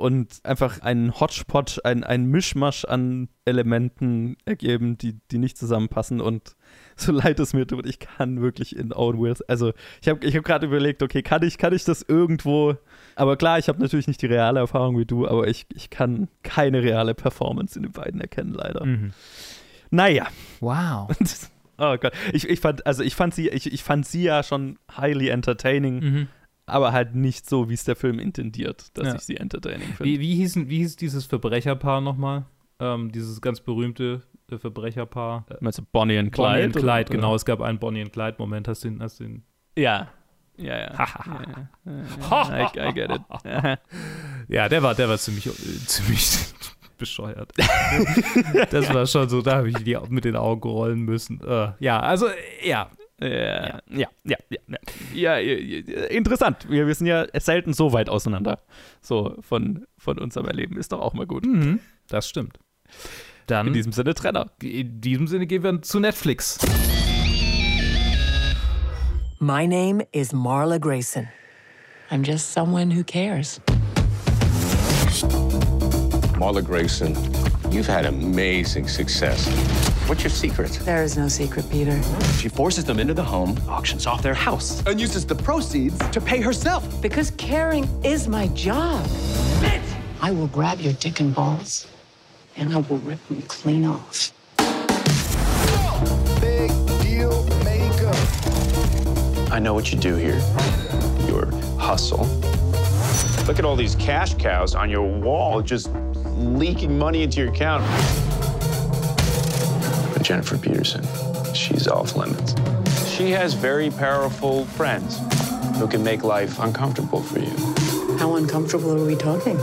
Und einfach einen Hodgepodge, ein, ein Mischmasch an Elementen ergeben, die, die nicht zusammenpassen und so leid es mir tut, ich kann wirklich in Owen Wilson, also ich habe ich hab gerade überlegt, okay, kann ich, kann ich das irgendwo, aber klar, ich habe natürlich nicht die reale Erfahrung wie du, aber ich, ich kann keine reale Performance in den beiden erkennen, leider. Mhm. Naja. Wow. oh Gott, ich, ich fand, also ich fand sie, ich, ich fand sie ja schon highly entertaining, Mhm. Aber halt nicht so, wie es der Film intendiert, dass Ja. ich sie entertaining finde. Wie, wie, hieß, wie hieß dieses Verbrecherpaar nochmal? Ähm, dieses ganz berühmte äh, Verbrecherpaar. Meinst du Bonnie Bonnie Clyde, and Clyde, oder? genau. Es gab einen Bonnie and Clyde-Moment. Hast du den, hast den Ja. Ja, ja. ja, ja. I, I get it. ja, der war, der war ziemlich, äh, ziemlich bescheuert. das war schon so, da habe ich die mit den Augen rollen müssen. Äh, ja, also, ja. Ja, ja, ja, ja, ja. ja, ja, interessant. Wir, wir sind ja selten so weit auseinander. So von, von unserem Erleben ist doch auch mal gut. Mhm, das stimmt. Dann, In diesem Sinne Trenner. In diesem Sinne gehen wir zu Netflix. My name is Marla Grayson. I'm just someone who cares. Marla Grayson, you've had amazing success. What's your secret? There is no secret, Peter. She forces them into the home, auctions off their house, and uses the proceeds to pay herself. Because caring is my job. I will grab your dick and balls, and I will rip them clean off. Big deal maker. I know what you do here. Your hustle. Look at all these cash cows on your wall just leaking money into your account. Jennifer Peterson, she's off limits. She has very powerful friends who can make life uncomfortable for you. How uncomfortable are we talking?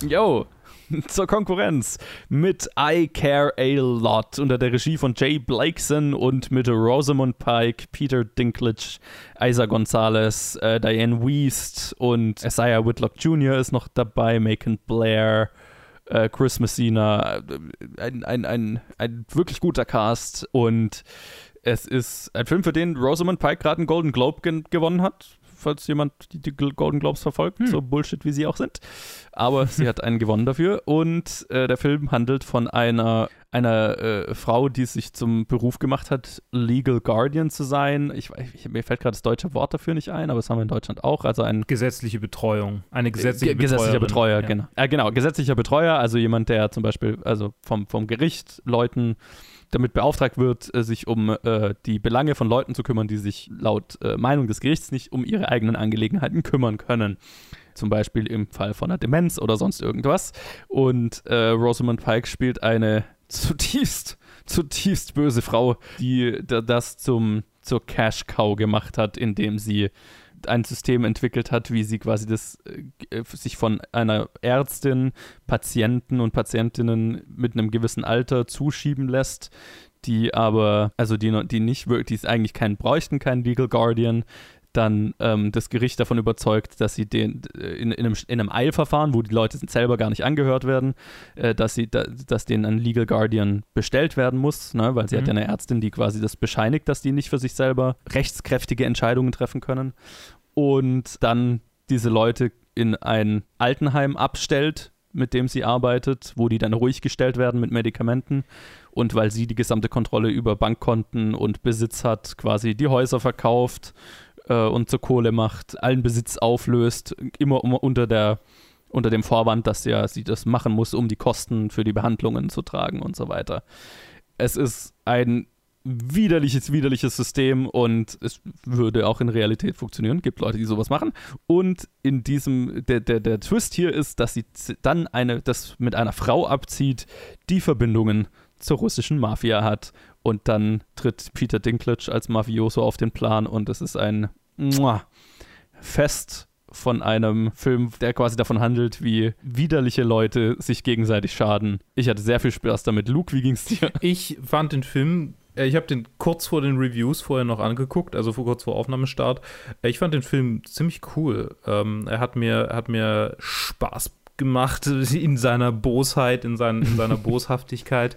Yo, zur Konkurrenz mit I Care a Lot unter der Regie von Jay Blakeson und mit Rosamund Pike, Peter Dinklage, Isa Gonzalez, äh, Diane Wiest und Isaiah Whitlock Jr. ist noch dabei, Macon Blair, äh, Chris Messina, ein, ein, ein, ein wirklich guter Cast und es ist ein Film, für den Rosamund Pike gerade einen Golden Globe gen- gewonnen hat, falls jemand die, die Golden Globes verfolgt, so Bullshit wie sie auch sind. Aber sie hat einen gewonnen dafür und äh, der Film handelt von einer, einer äh, Frau, die sich zum Beruf gemacht hat, Legal Guardian zu sein. Ich, ich, mir fällt gerade das deutsche Wort dafür nicht ein, aber das haben wir in Deutschland auch. Also ein Gesetzliche Betreuung. Eine gesetzliche Ge- gesetzlicher Betreuer, ja. genau. Äh, genau, gesetzlicher Betreuer, also jemand, der zum Beispiel also vom, vom Gericht Leuten damit beauftragt wird, äh, sich um äh, die Belange von Leuten zu kümmern, die sich laut äh, Meinung des Gerichts nicht um ihre eigenen Angelegenheiten kümmern können. Zum Beispiel im Fall von einer Demenz oder sonst irgendwas. Und äh, Rosamund Pike spielt eine zutiefst, zutiefst böse Frau, die da- das zum, zur Cash-Cow gemacht hat, indem sie ein System entwickelt hat, wie sie quasi das äh, sich von einer Ärztin Patienten und Patientinnen mit einem gewissen Alter zuschieben lässt, die aber, also die, die nicht wirklich, die es eigentlich keinen bräuchten, keinen Legal Guardian, dann ähm, das Gericht davon überzeugt, dass sie den äh, in, in, einem, in einem Eilverfahren, wo die Leute selber gar nicht angehört werden, äh, dass sie, da, dass denen ein Legal Guardian bestellt werden muss, ne, weil sie hat Mhm. ja eine Ärztin, die quasi das bescheinigt, dass die nicht für sich selber rechtskräftige Entscheidungen treffen können und dann diese Leute in ein Altenheim abstellt, mit dem sie arbeitet, wo die dann ruhig gestellt werden mit Medikamenten und weil sie die gesamte Kontrolle über Bankkonten und Besitz hat, quasi die Häuser verkauft äh, und zur Kohle macht, allen Besitz auflöst, immer unter der unter dem Vorwand, dass ja sie das machen muss, um die Kosten für die Behandlungen zu tragen und so weiter. Es ist ein widerliches, widerliches System und es würde auch in Realität funktionieren. Gibt Leute, die sowas machen. Und in diesem, der, der, der Twist hier ist, dass sie dann eine, das mit einer Frau abzieht, die Verbindungen zur russischen Mafia hat. Und dann tritt Peter Dinklage als Mafioso auf den Plan und es ist ein Fest von einem Film, der quasi davon handelt, wie widerliche Leute sich gegenseitig schaden. Ich hatte sehr viel Spaß damit. Luke, wie ging's dir? Ich fand den Film, ich habe den kurz vor den Reviews vorher noch angeguckt, also vor, kurz vor Aufnahmestart. Äh, Ich fand den Film ziemlich cool. Ähm, er hat mir, hat mir Spaß gemacht in seiner Bosheit, in, sein, in seiner Boshaftigkeit.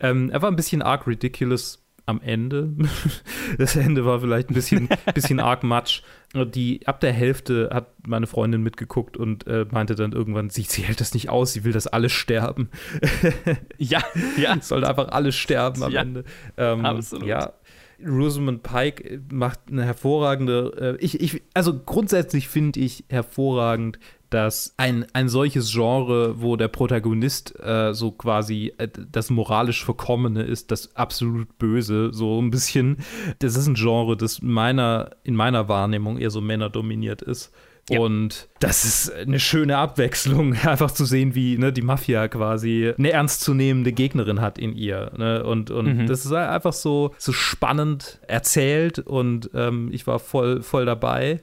Ähm, er war ein bisschen arg ridiculous am Ende. Das Ende war vielleicht ein bisschen, bisschen arg matsch. Die, ab der Hälfte hat meine Freundin mitgeguckt und äh, meinte dann irgendwann, sie, sie hält das nicht aus, sie will, dass alle sterben. ja, ja. Es sollte einfach alle sterben am Ja, Ende. Ähm, absolut. Ja, Rosamund Pike macht eine hervorragende, äh, ich, ich, also grundsätzlich finde ich hervorragend, dass ein, ein solches Genre, wo der Protagonist äh, so quasi äh, das moralisch Verkommene ist, das absolut Böse, so ein bisschen, das ist ein Genre, das meiner, in meiner Wahrnehmung eher so männerdominiert ist. Und das ist eine schöne Abwechslung, einfach zu sehen, wie ne, die Mafia quasi eine ernstzunehmende Gegnerin hat in ihr. Ne? Und, und Mhm. das ist einfach so, so spannend erzählt und ähm, ich war voll, voll dabei.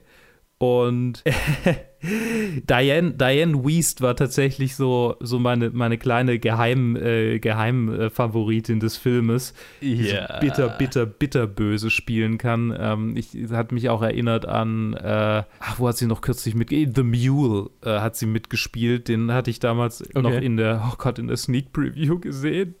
Und Diane, Diane Weist war tatsächlich so, so meine, meine kleine Geheim, äh, Geheimfavoritin des Filmes, die Ja. so bitter, bitter, bitter böse spielen kann. Ähm, ich, hat mich auch erinnert an, äh, ach, wo hat sie noch kürzlich mit, The Mule äh, hat sie mitgespielt. Den hatte ich damals noch Okay. in der, oh Gott, in der Sneak Preview gesehen.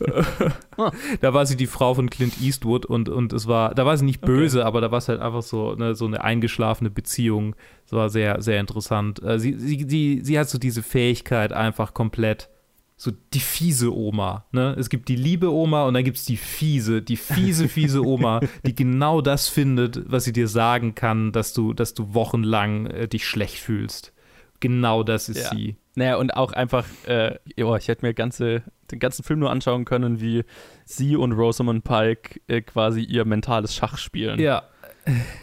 da war sie die Frau von Clint Eastwood und, und es war, da war sie nicht böse, aber da war es halt einfach so, ne, so eine eingeschlafene Beziehung. Es war sehr, sehr interessant. Äh, sie, sie, sie, sie hat so diese Fähigkeit einfach komplett, so die fiese Oma. Ne? Es gibt die liebe Oma und dann gibt es die fiese, die fiese, fiese Oma, die genau das findet, was sie dir sagen kann, dass du, dass du wochenlang äh, dich schlecht fühlst. Genau das ist Ja. sie. Naja, und auch einfach, äh, oh, ich hätte mir ganze, den ganzen Film nur anschauen können, wie sie und Rosamund Pike äh, quasi ihr mentales Schach spielen. Ja.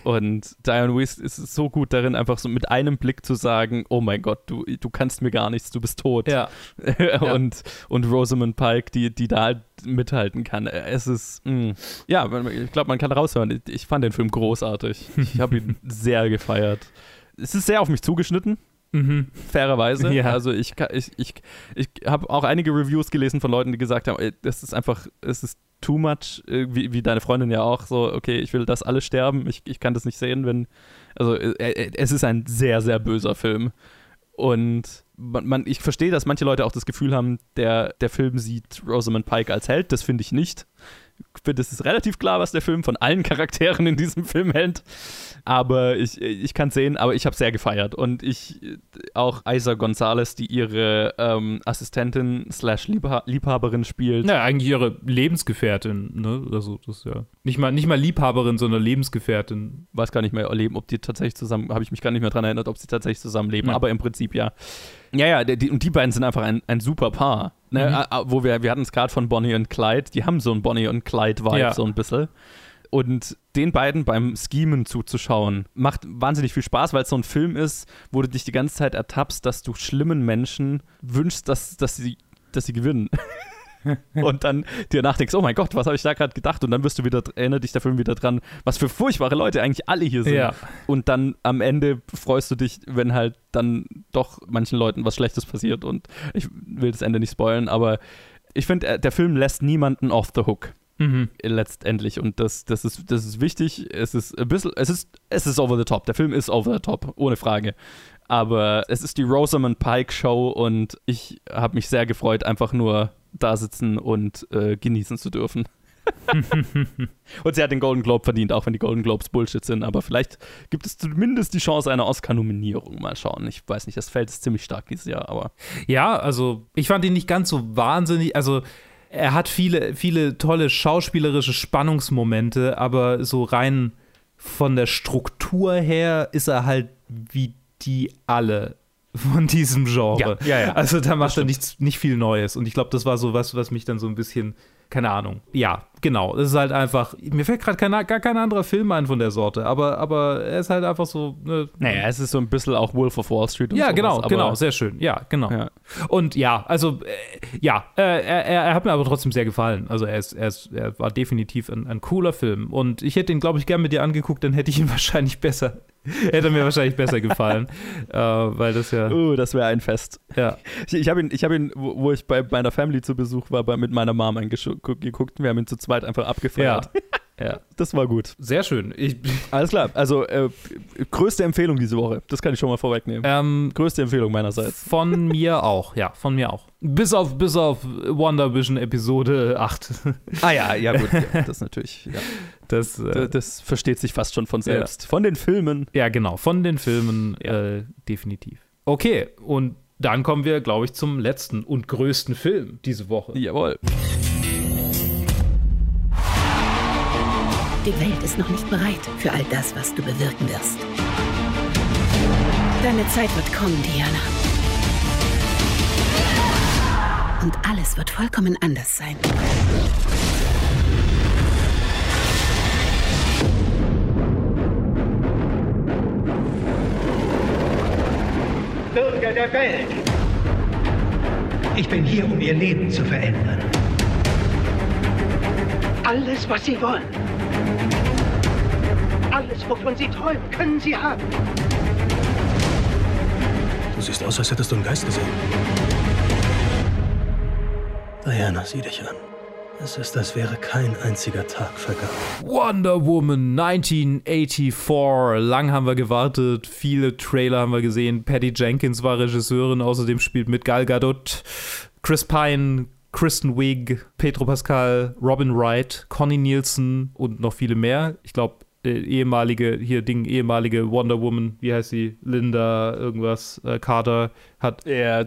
Und Diane Weist ist so gut darin, einfach so mit einem Blick zu sagen, oh mein Gott, du, du kannst mir gar nichts, du bist tot. Ja. und, und Rosamund Pike, die, die da halt mithalten kann. Es ist, mh. ja, ich glaube, man kann raushören. Ich fand den Film großartig. Ich habe ihn sehr gefeiert. Es ist sehr auf mich zugeschnitten. Mhm. Fairerweise. Ja. Also ich, ich, ich, ich habe auch einige Reviews gelesen von Leuten, die gesagt haben, ey, das ist einfach, es ist too much, äh, wie, wie deine Freundin ja auch, so, okay, ich will, dass alle sterben, ich, ich kann das nicht sehen, wenn, also äh, äh, es ist ein sehr, sehr böser Film. Und man, man, ich verstehe, dass manche Leute auch das Gefühl haben, der, der Film sieht Rosamund Pike als Held, das finde ich nicht. Ich finde, es ist relativ klar, was der Film von allen Charakteren in diesem Film hält. Aber ich, ich kann es sehen, aber ich habe sehr gefeiert. Und ich, auch Isa Gonzalez, die ihre ähm, Assistentin slash Liebha Liebhaberin spielt. Ja, eigentlich ihre Lebensgefährtin, ne? Also das ja nicht mal, nicht mal Liebhaberin, sondern Lebensgefährtin. Weiß gar nicht mehr erleben, ob die tatsächlich zusammen, habe ich mich gar nicht mehr dran erinnert, ob sie tatsächlich zusammenleben, Ja. aber im Prinzip ja. Ja, ja, die, und die beiden sind einfach ein, ein super Paar. Ne? Mhm. Wo wir, wir hatten es gerade von Bonnie und Clyde, die haben so ein Bonnie und Clyde-Vibe, Ja. so ein bisschen. Und den beiden beim Schemen zuzuschauen, macht wahnsinnig viel Spaß, weil es so ein Film ist, wo du dich die ganze Zeit ertappst, dass du schlimmen Menschen wünschst, dass, dass, sie, dass sie gewinnen. und dann dir nachdenkst, oh mein Gott, was habe ich da gerade gedacht? Und dann wirst du wieder, erinnert dich der Film wieder dran, was für furchtbare Leute eigentlich alle hier sind. Ja. Und dann am Ende freust du dich, wenn halt dann doch manchen Leuten was Schlechtes passiert. Und ich will das Ende nicht spoilen, aber ich finde, äh, der Film lässt niemanden off the hook. Mhm. Letztendlich. Und das, das, ist, das ist wichtig. Es ist ein bisschen, es ist, es ist over the top. Der Film ist over the top, ohne Frage. Aber es ist die Rosamund Pike Show und ich habe mich sehr gefreut, einfach nur da sitzen und äh, genießen zu dürfen. und sie hat den Golden Globe verdient, auch wenn die Golden Globes Bullshit sind. Aber vielleicht gibt es zumindest die Chance einer Oscar-Nominierung. Mal schauen. Ich weiß nicht, das Feld ist ziemlich stark dieses Jahr, aber Ja, also ich fand ihn nicht ganz so wahnsinnig. Also er hat viele, viele tolle schauspielerische Spannungsmomente, aber so rein von der Struktur her ist er halt wie die alle von diesem Genre. Ja, ja, ja. Also da macht er nichts, nicht viel Neues. Und ich glaube, das war so was, was mich dann so ein bisschen, keine Ahnung. Ja, genau. Es ist halt einfach, mir fällt gerade kein, gar kein anderer Film ein von der Sorte, aber, aber er ist halt einfach so. Ne, naja, es ist so ein bisschen auch Wolf of Wall Street und ja, sowas, genau, genau, sehr schön. Ja, genau. Ja. Und ja, also äh, ja, äh, er, er, hat mir aber trotzdem sehr gefallen. Also er ist, er ist, er war definitiv ein, ein cooler Film. Und ich hätte ihn, glaube ich, gern mit dir angeguckt, dann hätte ich ihn wahrscheinlich besser, hätte mir wahrscheinlich besser gefallen, äh, weil das ja. Oh, das wäre ein Fest. Ja. Ich, ich habe ihn, ich hab ihn wo, wo ich bei meiner Family zu Besuch war, bei, mit meiner Mom eingeguckt. Wir haben ihn zu zweit einfach abgefeiert. Ja. Das war gut. Sehr schön. Ich, Alles klar. Also, äh, größte Empfehlung diese Woche. Das kann ich schon mal vorwegnehmen. ähm, größte Empfehlung meinerseits. von mir auch, ja, von mir auch. Bis auf, bis auf Wonder Vision Episode 8. Ah ja, ja gut. Ja, das natürlich, ja. Das, äh, Das, das versteht sich fast schon von selbst. Von den Filmen. Ja, genau, von den Filmen äh, definitiv. Okay, und dann kommen wir, glaube ich, zum letzten und größten Film diese Woche. Jawohl. Die Welt ist noch nicht bereit für all das, was du bewirken wirst. Deine Zeit wird kommen, Diana. Und alles wird vollkommen anders sein. Bürger der Welt. Ich bin hier, um ihr Leben zu verändern. Alles, was sie wollen. Alles, wovon sie träumen, können sie haben. Du siehst aus, als hättest du einen Geist gesehen. Diana, sieh dich an. Es ist, als wäre kein einziger Tag vergangen. Wonder Woman 1984. Lang haben wir gewartet, viele Trailer haben wir gesehen. Patty Jenkins war Regisseurin, außerdem spielt mit Gal Gadot, Chris Pine, Kristen Wiig, Pedro Pascal, Robin Wright, Connie Nielsen und noch viele mehr. Ich glaube, äh, ehemalige, hier Ding, ehemalige Wonder Woman, wie heißt sie? Linda, irgendwas, äh, Carter, hat, Ja,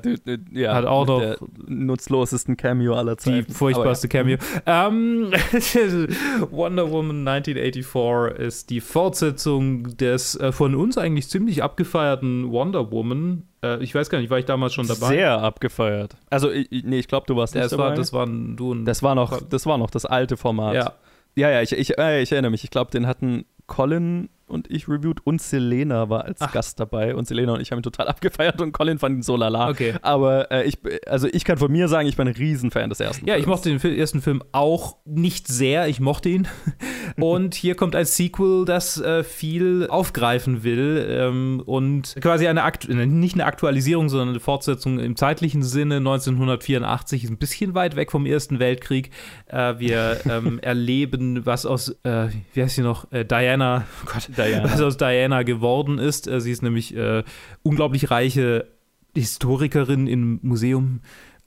ja Hat auch noch der nutzlosesten Cameo aller Zeiten. die furchtbarste Cameo. Ähm, Wonder Woman 1984 ist die Fortsetzung des äh, von uns eigentlich ziemlich abgefeierten Wonder Woman. Äh, ich weiß gar nicht, war ich damals schon dabei? Sehr abgefeiert. Also, ich, nee, ich glaube, du warst nicht das dabei. war, das waren du Das war noch, das war noch das alte Format. Ja. Ja, ja, ich, ich, äh, ich erinnere mich. Ich glaube, den hatten Colin und ich reviewed und Selena war als Gast dabei und Selena und ich haben ihn total abgefeiert und Colin fand ihn so lala. Okay. Aber äh, ich, also ich kann von mir sagen, ich bin ein Riesenfan des ersten Ja, ich Films. mochte den ersten Film auch nicht sehr. Ich mochte ihn. Und hier kommt ein Sequel, das äh, viel aufgreifen will ähm, und quasi eine Akt äh, nicht eine Aktualisierung, sondern eine Fortsetzung im zeitlichen Sinne. 1984 ist ein bisschen weit weg vom Ersten Weltkrieg. Äh, wir ähm, erleben, was aus, äh, wie heißt sie noch, äh, Diana, oh Gott, Diana. was aus Diana geworden ist. Äh, sie ist nämlich äh, unglaublich reiche Historikerin im Museum.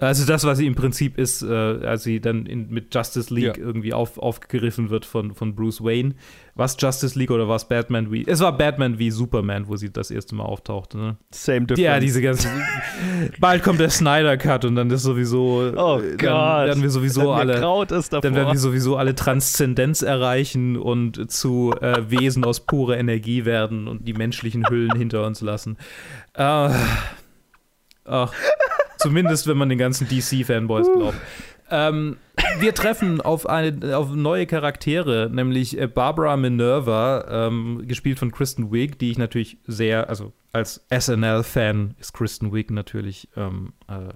Also das, was sie im Prinzip ist, äh, als sie dann in, mit Justice League Ja. irgendwie auf, aufgegriffen wird von, von Bruce Wayne. Was Justice League oder was Batman wie? Es war Batman wie Superman, wo sie das erste Mal auftauchte. Ne? Same difference. Ja, diese ganze. Bald kommt der Snyder Cut und dann ist sowieso. Oh dann Gott. werden wir sowieso Dann alle. Dann werden wir sowieso alle Transzendenz erreichen und zu äh, Wesen aus purer Energie werden und die menschlichen Hüllen hinter uns lassen. Äh, ach, zumindest wenn man den ganzen DC-Fanboys glaubt. Ähm, wir treffen auf, eine, auf neue Charaktere, nämlich äh, Barbara Minerva, ähm, gespielt von Kristen Wiig, die ich natürlich sehr, also als SNL-Fan ist Kristen Wiig natürlich ähm, äh,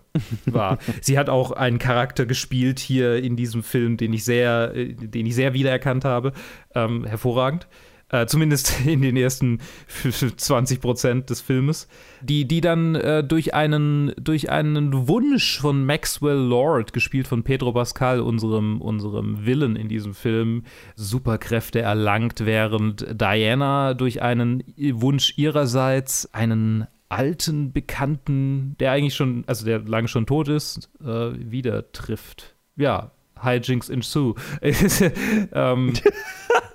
war. Sie hat auch einen Charakter gespielt hier in diesem Film, den ich sehr, äh, den ich sehr wiedererkannt habe. Ähm, hervorragend. Äh, zumindest in den ersten 20 Prozent des Filmes, die, die dann äh, durch, einen, durch einen Wunsch von Maxwell Lord, gespielt von Pedro Pascal, unserem, unserem Villain in diesem Film, Superkräfte erlangt, während Diana durch einen Wunsch ihrerseits einen alten Bekannten, der eigentlich schon, also der lange schon tot ist, äh, wieder trifft. Ja, Hijinks ensue. ähm,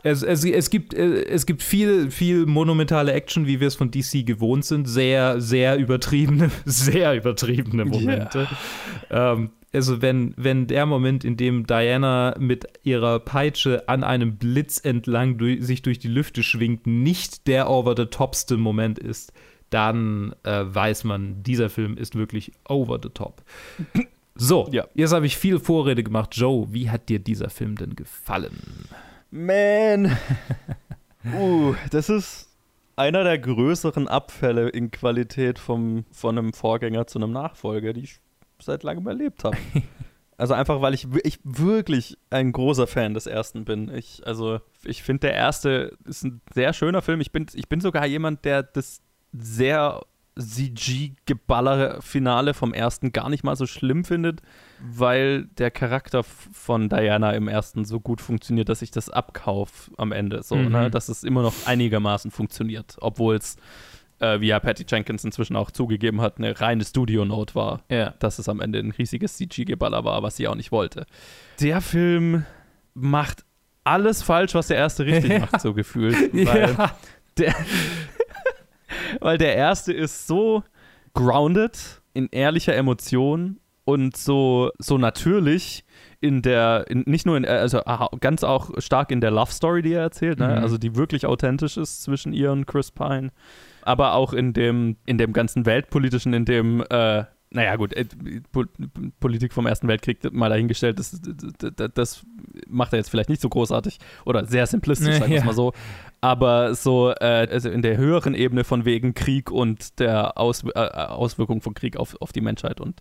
es, es, es, gibt, äh, es gibt viel, viel monumentale Action, wie wir es von DC gewohnt sind. Sehr, sehr übertriebene, sehr übertriebene Momente. Ähm, also wenn, wenn der Moment, in dem Diana mit ihrer Peitsche an einem Blitz entlang durch, sich durch die Lüfte schwingt, nicht der over-the-topste Moment ist, dann äh, weiß man, dieser Film ist wirklich over the top. So, jetzt habe ich viel Vorrede gemacht. Joe, wie hat dir dieser Film denn gefallen? Man. uh, das ist einer der größeren Abfälle in Qualität vom, von einem Vorgänger zu einem Nachfolger, die ich seit langem erlebt habe. Also einfach, weil ich, ich wirklich ein großer Fan des ersten bin. Ich, also, ich finde, der erste ist ein sehr schöner Film. Ich bin, ich bin sogar jemand, der das sehr CG-Geballer-Finale vom ersten gar nicht mal so schlimm findet, weil der Charakter von Diana im ersten so gut funktioniert, dass ich das abkauf am Ende. So, Mhm. ne? Dass es immer noch einigermaßen funktioniert, obwohl es, äh, wie ja Patty Jenkins inzwischen auch zugegeben hat, eine reine Studio-Note war, Ja. dass es am Ende ein riesiges CG-Geballer war, was sie auch nicht wollte. Der Film macht alles falsch, was der erste richtig Ja. macht, so gefühlt. Weil Ja. der, weil der erste ist so grounded in ehrlicher Emotion und so, so natürlich in der, in, nicht nur in, also aha, ganz auch stark in der Love Story, die er erzählt, ne? Mhm. also die wirklich authentisch ist zwischen ihr und Chris Pine, aber auch in dem, in dem ganzen Weltpolitischen, in dem, äh, naja gut, äh, Po- Politik vom Ersten Weltkrieg mal dahingestellt, das, das, das macht er jetzt vielleicht nicht so großartig oder sehr simplistisch, sagen wir es mal so, aber so äh, also in der höheren Ebene von wegen Krieg und der Aus, äh, Auswirkung von Krieg auf, auf die Menschheit und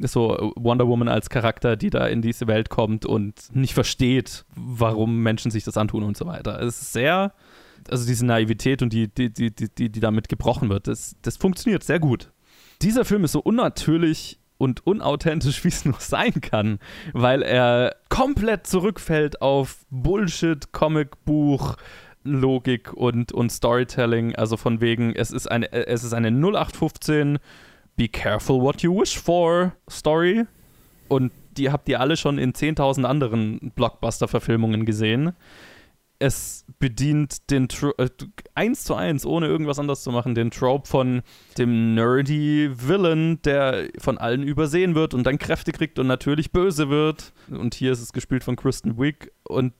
so Wonder Woman als Charakter, die da in diese Welt kommt und nicht versteht, warum Menschen sich das antun und so weiter. Es ist sehr, also diese Naivität und die, die, die, die, die, die damit gebrochen wird, das, das funktioniert sehr gut. Dieser Film ist so unnatürlich und unauthentisch, wie es nur sein kann, weil er komplett zurückfällt auf Bullshit, Comicbuch, Logik und, und Storytelling. Also von wegen, es ist eine, es ist eine 0815 Be careful what you wish for Story. Und die habt ihr alle schon in 10.000 anderen Blockbuster-Verfilmungen gesehen. Es bedient den Tro äh, eins zu eins, ohne irgendwas anderes zu machen, den Trope von dem nerdy Villain, der von allen übersehen wird und dann Kräfte kriegt und natürlich böse wird. Und hier ist es gespielt von Kristen Wiig und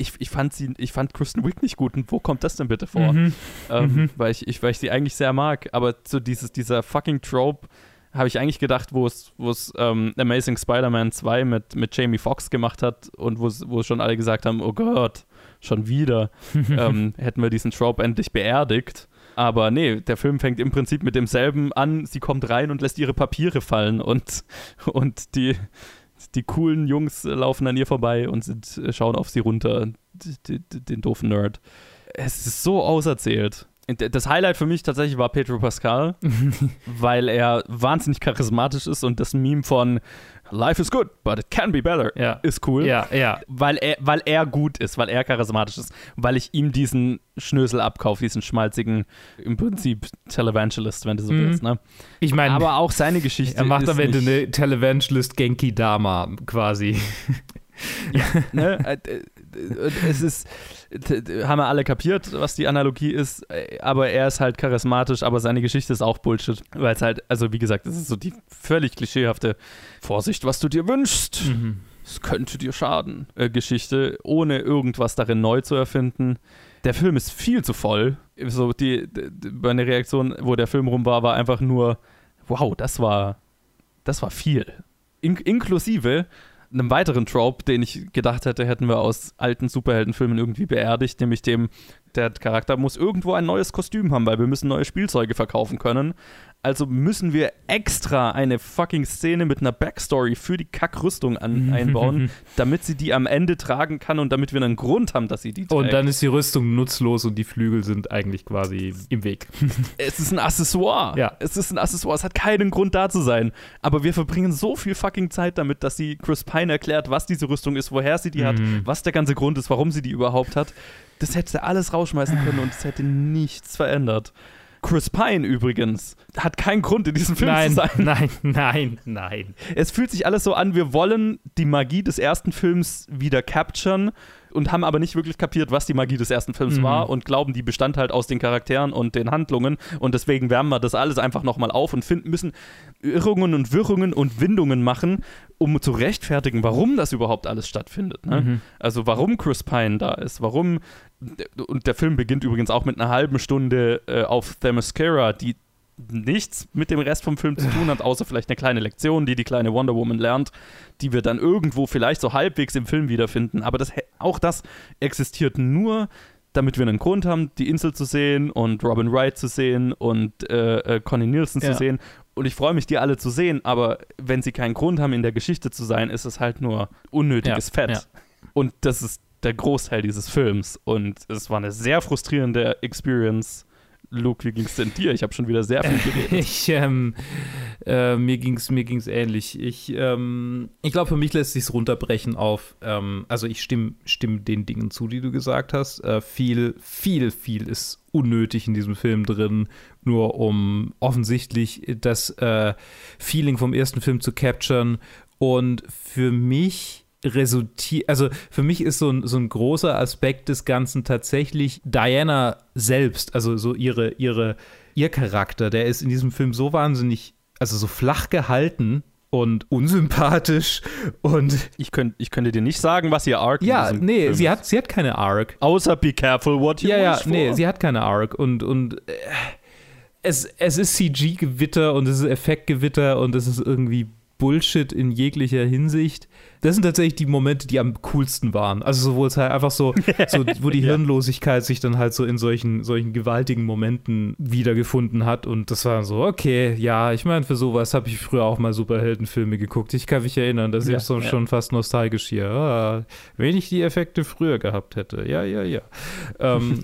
ich, ich, fand sie, ich fand Kristen Wiig nicht gut. Und wo kommt das denn bitte vor? Mhm. Ähm, Mhm. Weil, ich, ich, weil ich sie eigentlich sehr mag. Aber so dieses, dieser fucking Trope habe ich eigentlich gedacht, wo es, wo es ähm, Amazing Spider-Man 2 mit, mit Jamie Foxx gemacht hat und wo es, wo schon alle gesagt haben, oh Gott, schon wieder, ähm, hätten wir diesen Trope endlich beerdigt. Aber nee, der Film fängt im Prinzip mit demselben an. Sie kommt rein und lässt ihre Papiere fallen und, und die, die coolen Jungs laufen an ihr vorbei und sind, schauen auf sie runter, die, den doofen Nerd. Es ist so auserzählt. Das Highlight für mich tatsächlich war Pedro Pascal, weil er wahnsinnig charismatisch ist und das Meme von Life is good, but it can be better ist cool. Ja, ja. Weil er, weil er gut ist, weil er charismatisch ist, weil ich ihm diesen Schnösel abkaufe, diesen schmalzigen, im Prinzip Televangelist, wenn du so Mhm. willst. Ne? Ich meine, aber auch seine Geschichte. Er macht am Ende eine Televangelist Genki Dama quasi. ne? Es ist, haben wir alle kapiert, was die Analogie ist, aber er ist halt charismatisch, aber seine Geschichte ist auch Bullshit, weil es halt, also wie gesagt, es ist so die völlig klischeehafte Vorsicht, was du dir wünschst. Es könnte dir schaden, äh, Geschichte, ohne irgendwas darin neu zu erfinden. Der Film ist viel zu voll. So die, die meine Reaktion, wo der Film rum war, war einfach nur, wow, das war, das war viel. In, inklusive einem weiteren Trope, den ich gedacht hätte, hätten wir aus alten Superheldenfilmen irgendwie beerdigt, nämlich dem, der Charakter muss irgendwo ein neues Kostüm haben, weil wir müssen neue Spielzeuge verkaufen können. Also müssen wir extra eine fucking Szene mit einer Backstory für die Kackrüstung an, einbauen, damit sie die am Ende tragen kann und damit wir einen Grund haben, dass sie die trägt. Und dann ist die Rüstung nutzlos und die Flügel sind eigentlich quasi im Weg. Es ist ein Accessoire. Ja. Es ist ein Accessoire. Es hat keinen Grund da zu sein. Aber wir verbringen so viel fucking Zeit damit, dass sie Chris Pine erklärt, was diese Rüstung ist, woher sie die hat, Mhm. was der ganze Grund ist, warum sie die überhaupt hat. Das hätte sie alles rausschmeißen können und es hätte nichts verändert. Chris Pine übrigens hat keinen Grund in diesem Film nein, zu sein. nein, nein, nein. Es fühlt sich alles so an, wir wollen die Magie des ersten Films wieder capturen und haben aber nicht wirklich kapiert, was die Magie des ersten Films Mhm. war und glauben, die bestand halt aus den Charakteren und den Handlungen und deswegen wärmen wir das alles einfach nochmal auf und finden müssen Irrungen und Wirrungen und Windungen machen, um zu rechtfertigen, warum das überhaupt alles stattfindet. Ne? Mhm. Also warum Chris Pine da ist, warum und der Film beginnt übrigens auch mit einer halben Stunde äh, auf Themyscira, die nichts mit dem Rest vom Film zu tun hat, außer vielleicht eine kleine Lektion, die die kleine Wonder Woman lernt, die wir dann irgendwo vielleicht so halbwegs im Film wiederfinden. Aber das, auch das existiert nur, damit wir einen Grund haben, die Insel zu sehen und Robin Wright zu sehen und äh, äh, Connie Nielsen Ja. zu sehen. Und ich freue mich, die alle zu sehen, aber wenn sie keinen Grund haben, in der Geschichte zu sein, ist es halt nur unnötiges Ja, Fett. ja. Und das ist der Großteil dieses Films. Und es war eine sehr frustrierende Experience, Luke, wie ging es denn dir? Ich habe schon wieder sehr viel geredet. Ich, ähm, äh, mir ging es mir ging's ähnlich. Ich, ähm, ich glaube, für mich lässt sich runterbrechen auf, ähm, also ich stimme stimm den Dingen zu, die du gesagt hast. Äh, viel, viel, viel ist unnötig in diesem Film drin, nur um offensichtlich das äh, Feeling vom ersten Film zu capturen. Und für mich resultiert, also für mich ist so ein, so ein großer Aspekt des Ganzen tatsächlich Diana selbst, also so ihre, ihre, ihr Charakter, der ist in diesem Film so wahnsinnig, also so flach gehalten und unsympathisch und ich, könnt, ich könnte dir nicht sagen, was ihr Arc ja, in nee, Film sie hat, sie hat keine Arc. Außer be careful what you Ja, ja, wish nee, for. sie hat keine Arc und, und äh, es, es ist CG-Gewitter und es ist Effektgewitter und es ist irgendwie Bullshit in jeglicher Hinsicht. Das sind tatsächlich die Momente, die am coolsten waren. Also sowohl halt einfach so, so wo die Hirnlosigkeit sich dann halt so in solchen, solchen gewaltigen Momenten wiedergefunden hat. Und das war so, okay, ja, ich meine, für sowas habe ich früher auch mal Superheldenfilme geguckt. Ich kann mich erinnern, das ist Ja, jetzt so ja. schon fast nostalgisch hier. Ah, wenn ich die Effekte früher gehabt hätte. Ja, ja, ja. Ähm,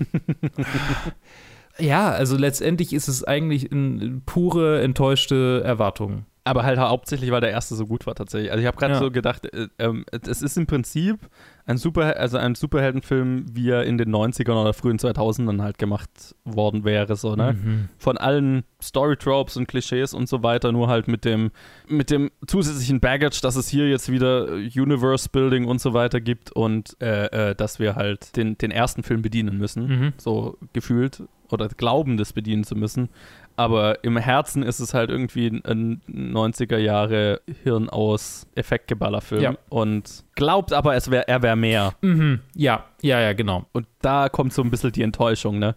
ja, also letztendlich ist es eigentlich eine pure enttäuschte Erwartung. Aber halt hauptsächlich, weil der erste so gut war tatsächlich. Also ich habe gerade Ja. so gedacht, äh, ähm, es ist im Prinzip ein Super, also ein Superheldenfilm, wie er in den 90ern oder frühen 2000ern halt gemacht worden wäre, so, ne? Mhm. Von allen Storytropes und Klischees und so weiter, nur halt mit dem, mit dem zusätzlichen Baggage, dass es hier jetzt wieder Universe Building und so weiter gibt und äh, äh, dass wir halt den, den ersten Film bedienen müssen, Mhm. so gefühlt, oder glauben, das bedienen zu müssen. Aber im Herzen ist es halt irgendwie ein 90er Jahre Hirn aus Effektgeballerfilm Ja. und glaubt aber, es wär, er wäre mehr. Mhm. Ja, ja, ja, genau. Und da kommt so ein bisschen die Enttäuschung, ne?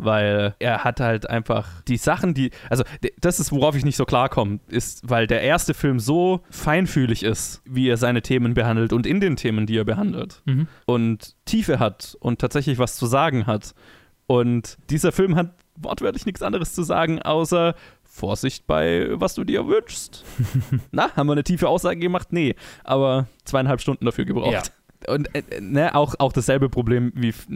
Weil er hat halt einfach die Sachen, die. Also, das ist, worauf ich nicht so klarkomme, ist, weil der erste Film so feinfühlig ist, wie er seine Themen behandelt und in den Themen, die er behandelt. Mhm. Und Tiefe hat und tatsächlich was zu sagen hat. Und dieser Film hat wortwörtlich nichts anderes zu sagen, außer Vorsicht bei, was du dir wünschst. Na, haben wir eine tiefe Aussage gemacht? Nee, aber zweieinhalb Stunden dafür gebraucht. Und äh, äh, ne, auch, auch dasselbe Problem wie, f-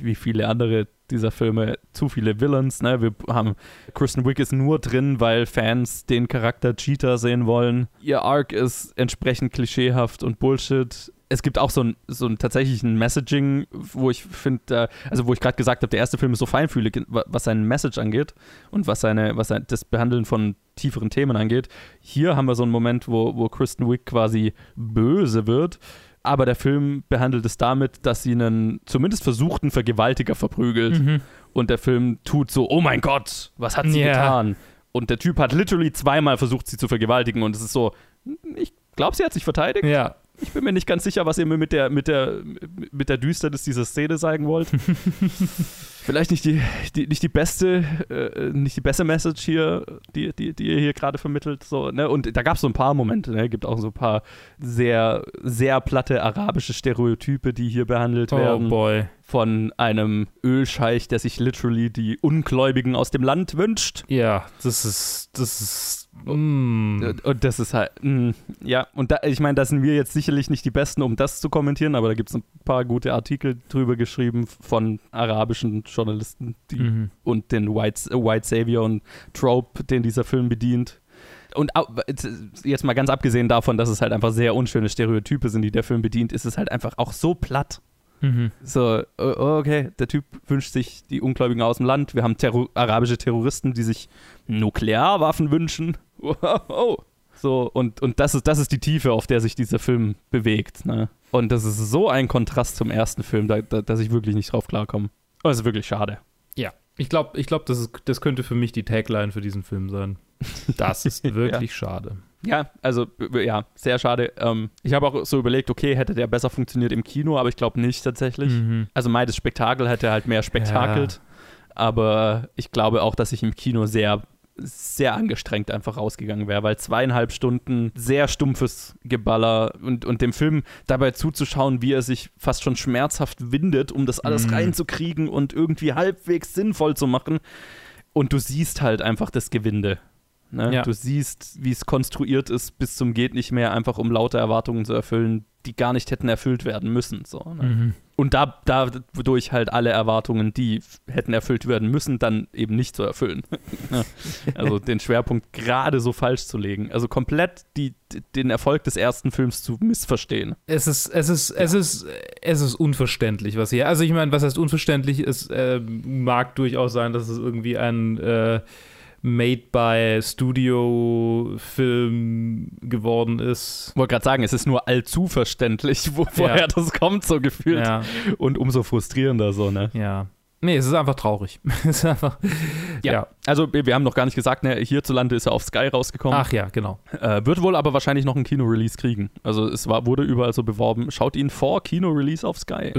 wie viele andere dieser Filme. Zu viele Villains. Ne? Wir haben Kristen Wiig ist nur drin, weil Fans den Charakter Cheetah sehen wollen. Ihr Arc ist entsprechend klischeehaft und Bullshit. Es gibt auch so ein, so ein tatsächlichen Messaging, wo ich finde, also wo ich gerade gesagt habe, der erste Film ist so feinfühlig, wa- was seine Message angeht und was seine, was sein, das Behandeln von tieferen Themen angeht. Hier haben wir so einen Moment, wo, wo Kristen Wiig quasi böse wird. Aber der Film behandelt es damit, dass sie einen zumindest versuchten Vergewaltiger verprügelt. Mhm. Und der Film tut so, oh mein Gott, was hat sie Ja. getan? Und der Typ hat literally zweimal versucht, sie zu vergewaltigen. Und es ist so, ich glaube, sie hat sich verteidigt. Ja. Ich bin mir nicht ganz sicher, was ihr mir mit der, mit der, mit der Düsternis dieser Szene zeigen wollt. Vielleicht nicht die, die, nicht die beste, äh, nicht die beste Message hier, die, die, die ihr hier gerade vermittelt. So, ne? Und da gab es so ein paar Momente, ne? Gibt auch so ein paar sehr, sehr platte arabische Stereotype, die hier behandelt Oh werden. boy. Von einem Ölscheich, der sich literally die Ungläubigen aus dem Land wünscht. Ja, das ist, das ist, mm. Und- das ist halt, mh, ja, und da, ich meine, da sind wir jetzt sicherlich nicht die Besten, um das zu kommentieren, aber da gibt es ein paar gute Artikel drüber geschrieben von arabischen Journalisten die, Mhm. und den White, White Savior und Trope, den dieser Film bedient. Und jetzt mal ganz abgesehen davon, dass es halt einfach sehr unschöne Stereotype sind, die der Film bedient, ist es halt einfach auch so platt. Mhm. So, oh, okay, der Typ wünscht sich die Ungläubigen aus dem Land. Wir haben Terror arabische Terroristen, die sich Nuklearwaffen wünschen. Wow. So, und, und das, ist, das ist die Tiefe, auf der sich dieser Film bewegt. Ne? Und das ist so ein Kontrast zum ersten Film, da, da, dass ich wirklich nicht drauf klarkomme. Aber es ist wirklich schade. Ja, ich glaube, ich glaub, das, ist- das könnte für mich die Tagline für diesen Film sein. Das ist wirklich schade. Ja, also ja, sehr schade. Ähm, ich habe auch so überlegt, okay, hätte der besser funktioniert im Kino, aber ich glaube nicht tatsächlich. Mhm. Also mein das Spektakel hätte halt mehr spektakelt. Aber ich glaube auch, dass ich im Kino sehr, sehr angestrengt einfach rausgegangen wäre, weil zweieinhalb Stunden sehr stumpfes Geballer und, und dem Film dabei zuzuschauen, wie er sich fast schon schmerzhaft windet, um das alles Mhm. reinzukriegen und irgendwie halbwegs sinnvoll zu machen. Und du siehst halt einfach das Gewinde. Ne? Ja. Du siehst, wie es konstruiert ist, bis zum geht nicht mehr, einfach um laute Erwartungen zu erfüllen, die gar nicht hätten erfüllt werden müssen. So, ne? Mhm. Und da, dadurch halt alle Erwartungen, die hätten erfüllt werden müssen, dann eben nicht zu erfüllen. Ja. also den Schwerpunkt gerade so falsch zu legen. Also komplett die, den Erfolg des ersten Films zu missverstehen. Es ist, es ist, es ist, es ist unverständlich, was hier. Also ich meine, was heißt unverständlich? Es äh, mag durchaus sein, dass es irgendwie ein äh, Made by Studio Film geworden ist. Ich wollte gerade sagen, es ist nur allzu verständlich, wo, woher Ja. das kommt, so gefühlt. Ja. Und umso frustrierender so, ne? Ja. Nee, es ist einfach traurig. es ist einfach, Ja. ja. Also, wir haben noch gar nicht gesagt, ne, hierzulande ist er auf Sky rausgekommen. Ach ja, genau. Äh, wird wohl aber wahrscheinlich noch ein Kino-Release kriegen. Also, es war, wurde überall so beworben. Schaut ihn vor Kino-Release auf Sky.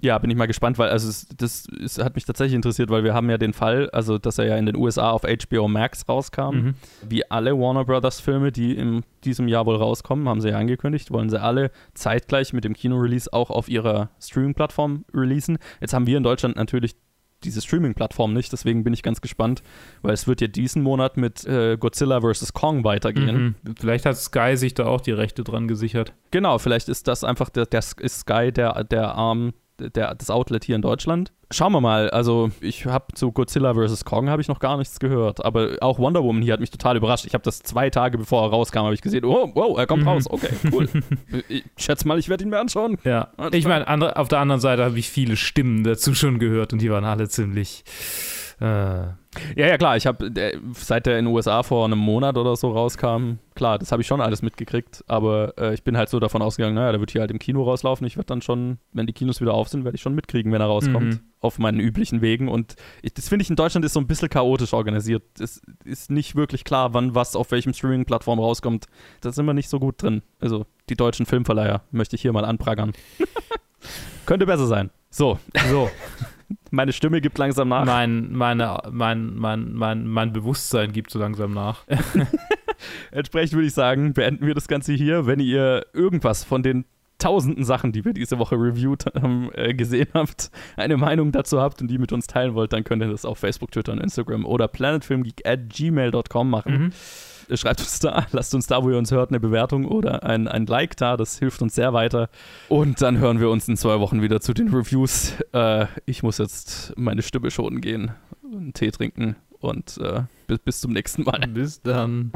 Ja, bin ich mal gespannt, weil also es, das ist, hat mich tatsächlich interessiert, weil wir haben ja den Fall, also dass er ja in den USA auf HBO Max rauskam. Mhm. Wie alle Warner Brothers Filme, die in diesem Jahr wohl rauskommen, haben sie ja angekündigt, wollen sie alle zeitgleich mit dem Kino-Release auch auf ihrer Streaming-Plattform releasen. Jetzt haben wir in Deutschland natürlich diese Streaming-Plattform nicht, deswegen bin ich ganz gespannt, weil es wird ja diesen Monat mit äh, Godzilla vs. Kong weitergehen. Mhm. Vielleicht hat Sky sich da auch die Rechte dran gesichert. Genau, vielleicht ist das einfach der, der ist Sky der, der Arm, der, das Outlet hier in Deutschland. Schauen wir mal. Also ich habe zu Godzilla vs. Kong habe ich noch gar nichts gehört, aber auch Wonder Woman hier hat mich total überrascht. Ich habe das zwei Tage bevor er rauskam, habe ich gesehen, oh, wow, er kommt Mhm. raus. Okay, cool. ich schätze mal, ich werde ihn mir anschauen. Ja. Ich meine, auf der anderen Seite habe ich viele Stimmen dazu schon gehört und die waren alle ziemlich. Äh, Ja, ja, klar. Ich habe, seit der in den USA vor einem Monat oder so rauskam, klar, das habe ich schon alles mitgekriegt. Aber äh, ich bin halt so davon ausgegangen, naja, der wird hier halt im Kino rauslaufen. Ich werde dann schon, wenn die Kinos wieder auf sind, werde ich schon mitkriegen, wenn er rauskommt. Mhm. Auf meinen üblichen Wegen. Und ich, das finde ich in Deutschland ist so ein bisschen chaotisch organisiert. Es ist nicht wirklich klar, wann was auf welchem Streaming-Plattform rauskommt. Da sind wir nicht so gut drin. Also die deutschen Filmverleiher möchte ich hier mal anprangern. Könnte besser sein. So. So. Meine Stimme gibt langsam nach. mein, meine, mein, mein, mein, mein Bewusstsein gibt so langsam nach. Entsprechend würde ich sagen, beenden wir das Ganze hier. Wenn ihr irgendwas von den tausenden Sachen, die wir diese Woche reviewed haben, äh, gesehen habt, eine Meinung dazu habt und die mit uns teilen wollt, dann könnt ihr das auf Facebook, Twitter und Instagram oder planetfilmgeek at gmail.com machen. Mhm. Schreibt uns da, lasst uns da, wo ihr uns hört, eine Bewertung oder ein, ein Like da. Das hilft uns sehr weiter. Und dann hören wir uns in zwei Wochen wieder zu den Reviews. Äh, ich muss jetzt meine Stimme schonen gehen, einen Tee trinken und äh, bis, bis zum nächsten Mal. Bis dann.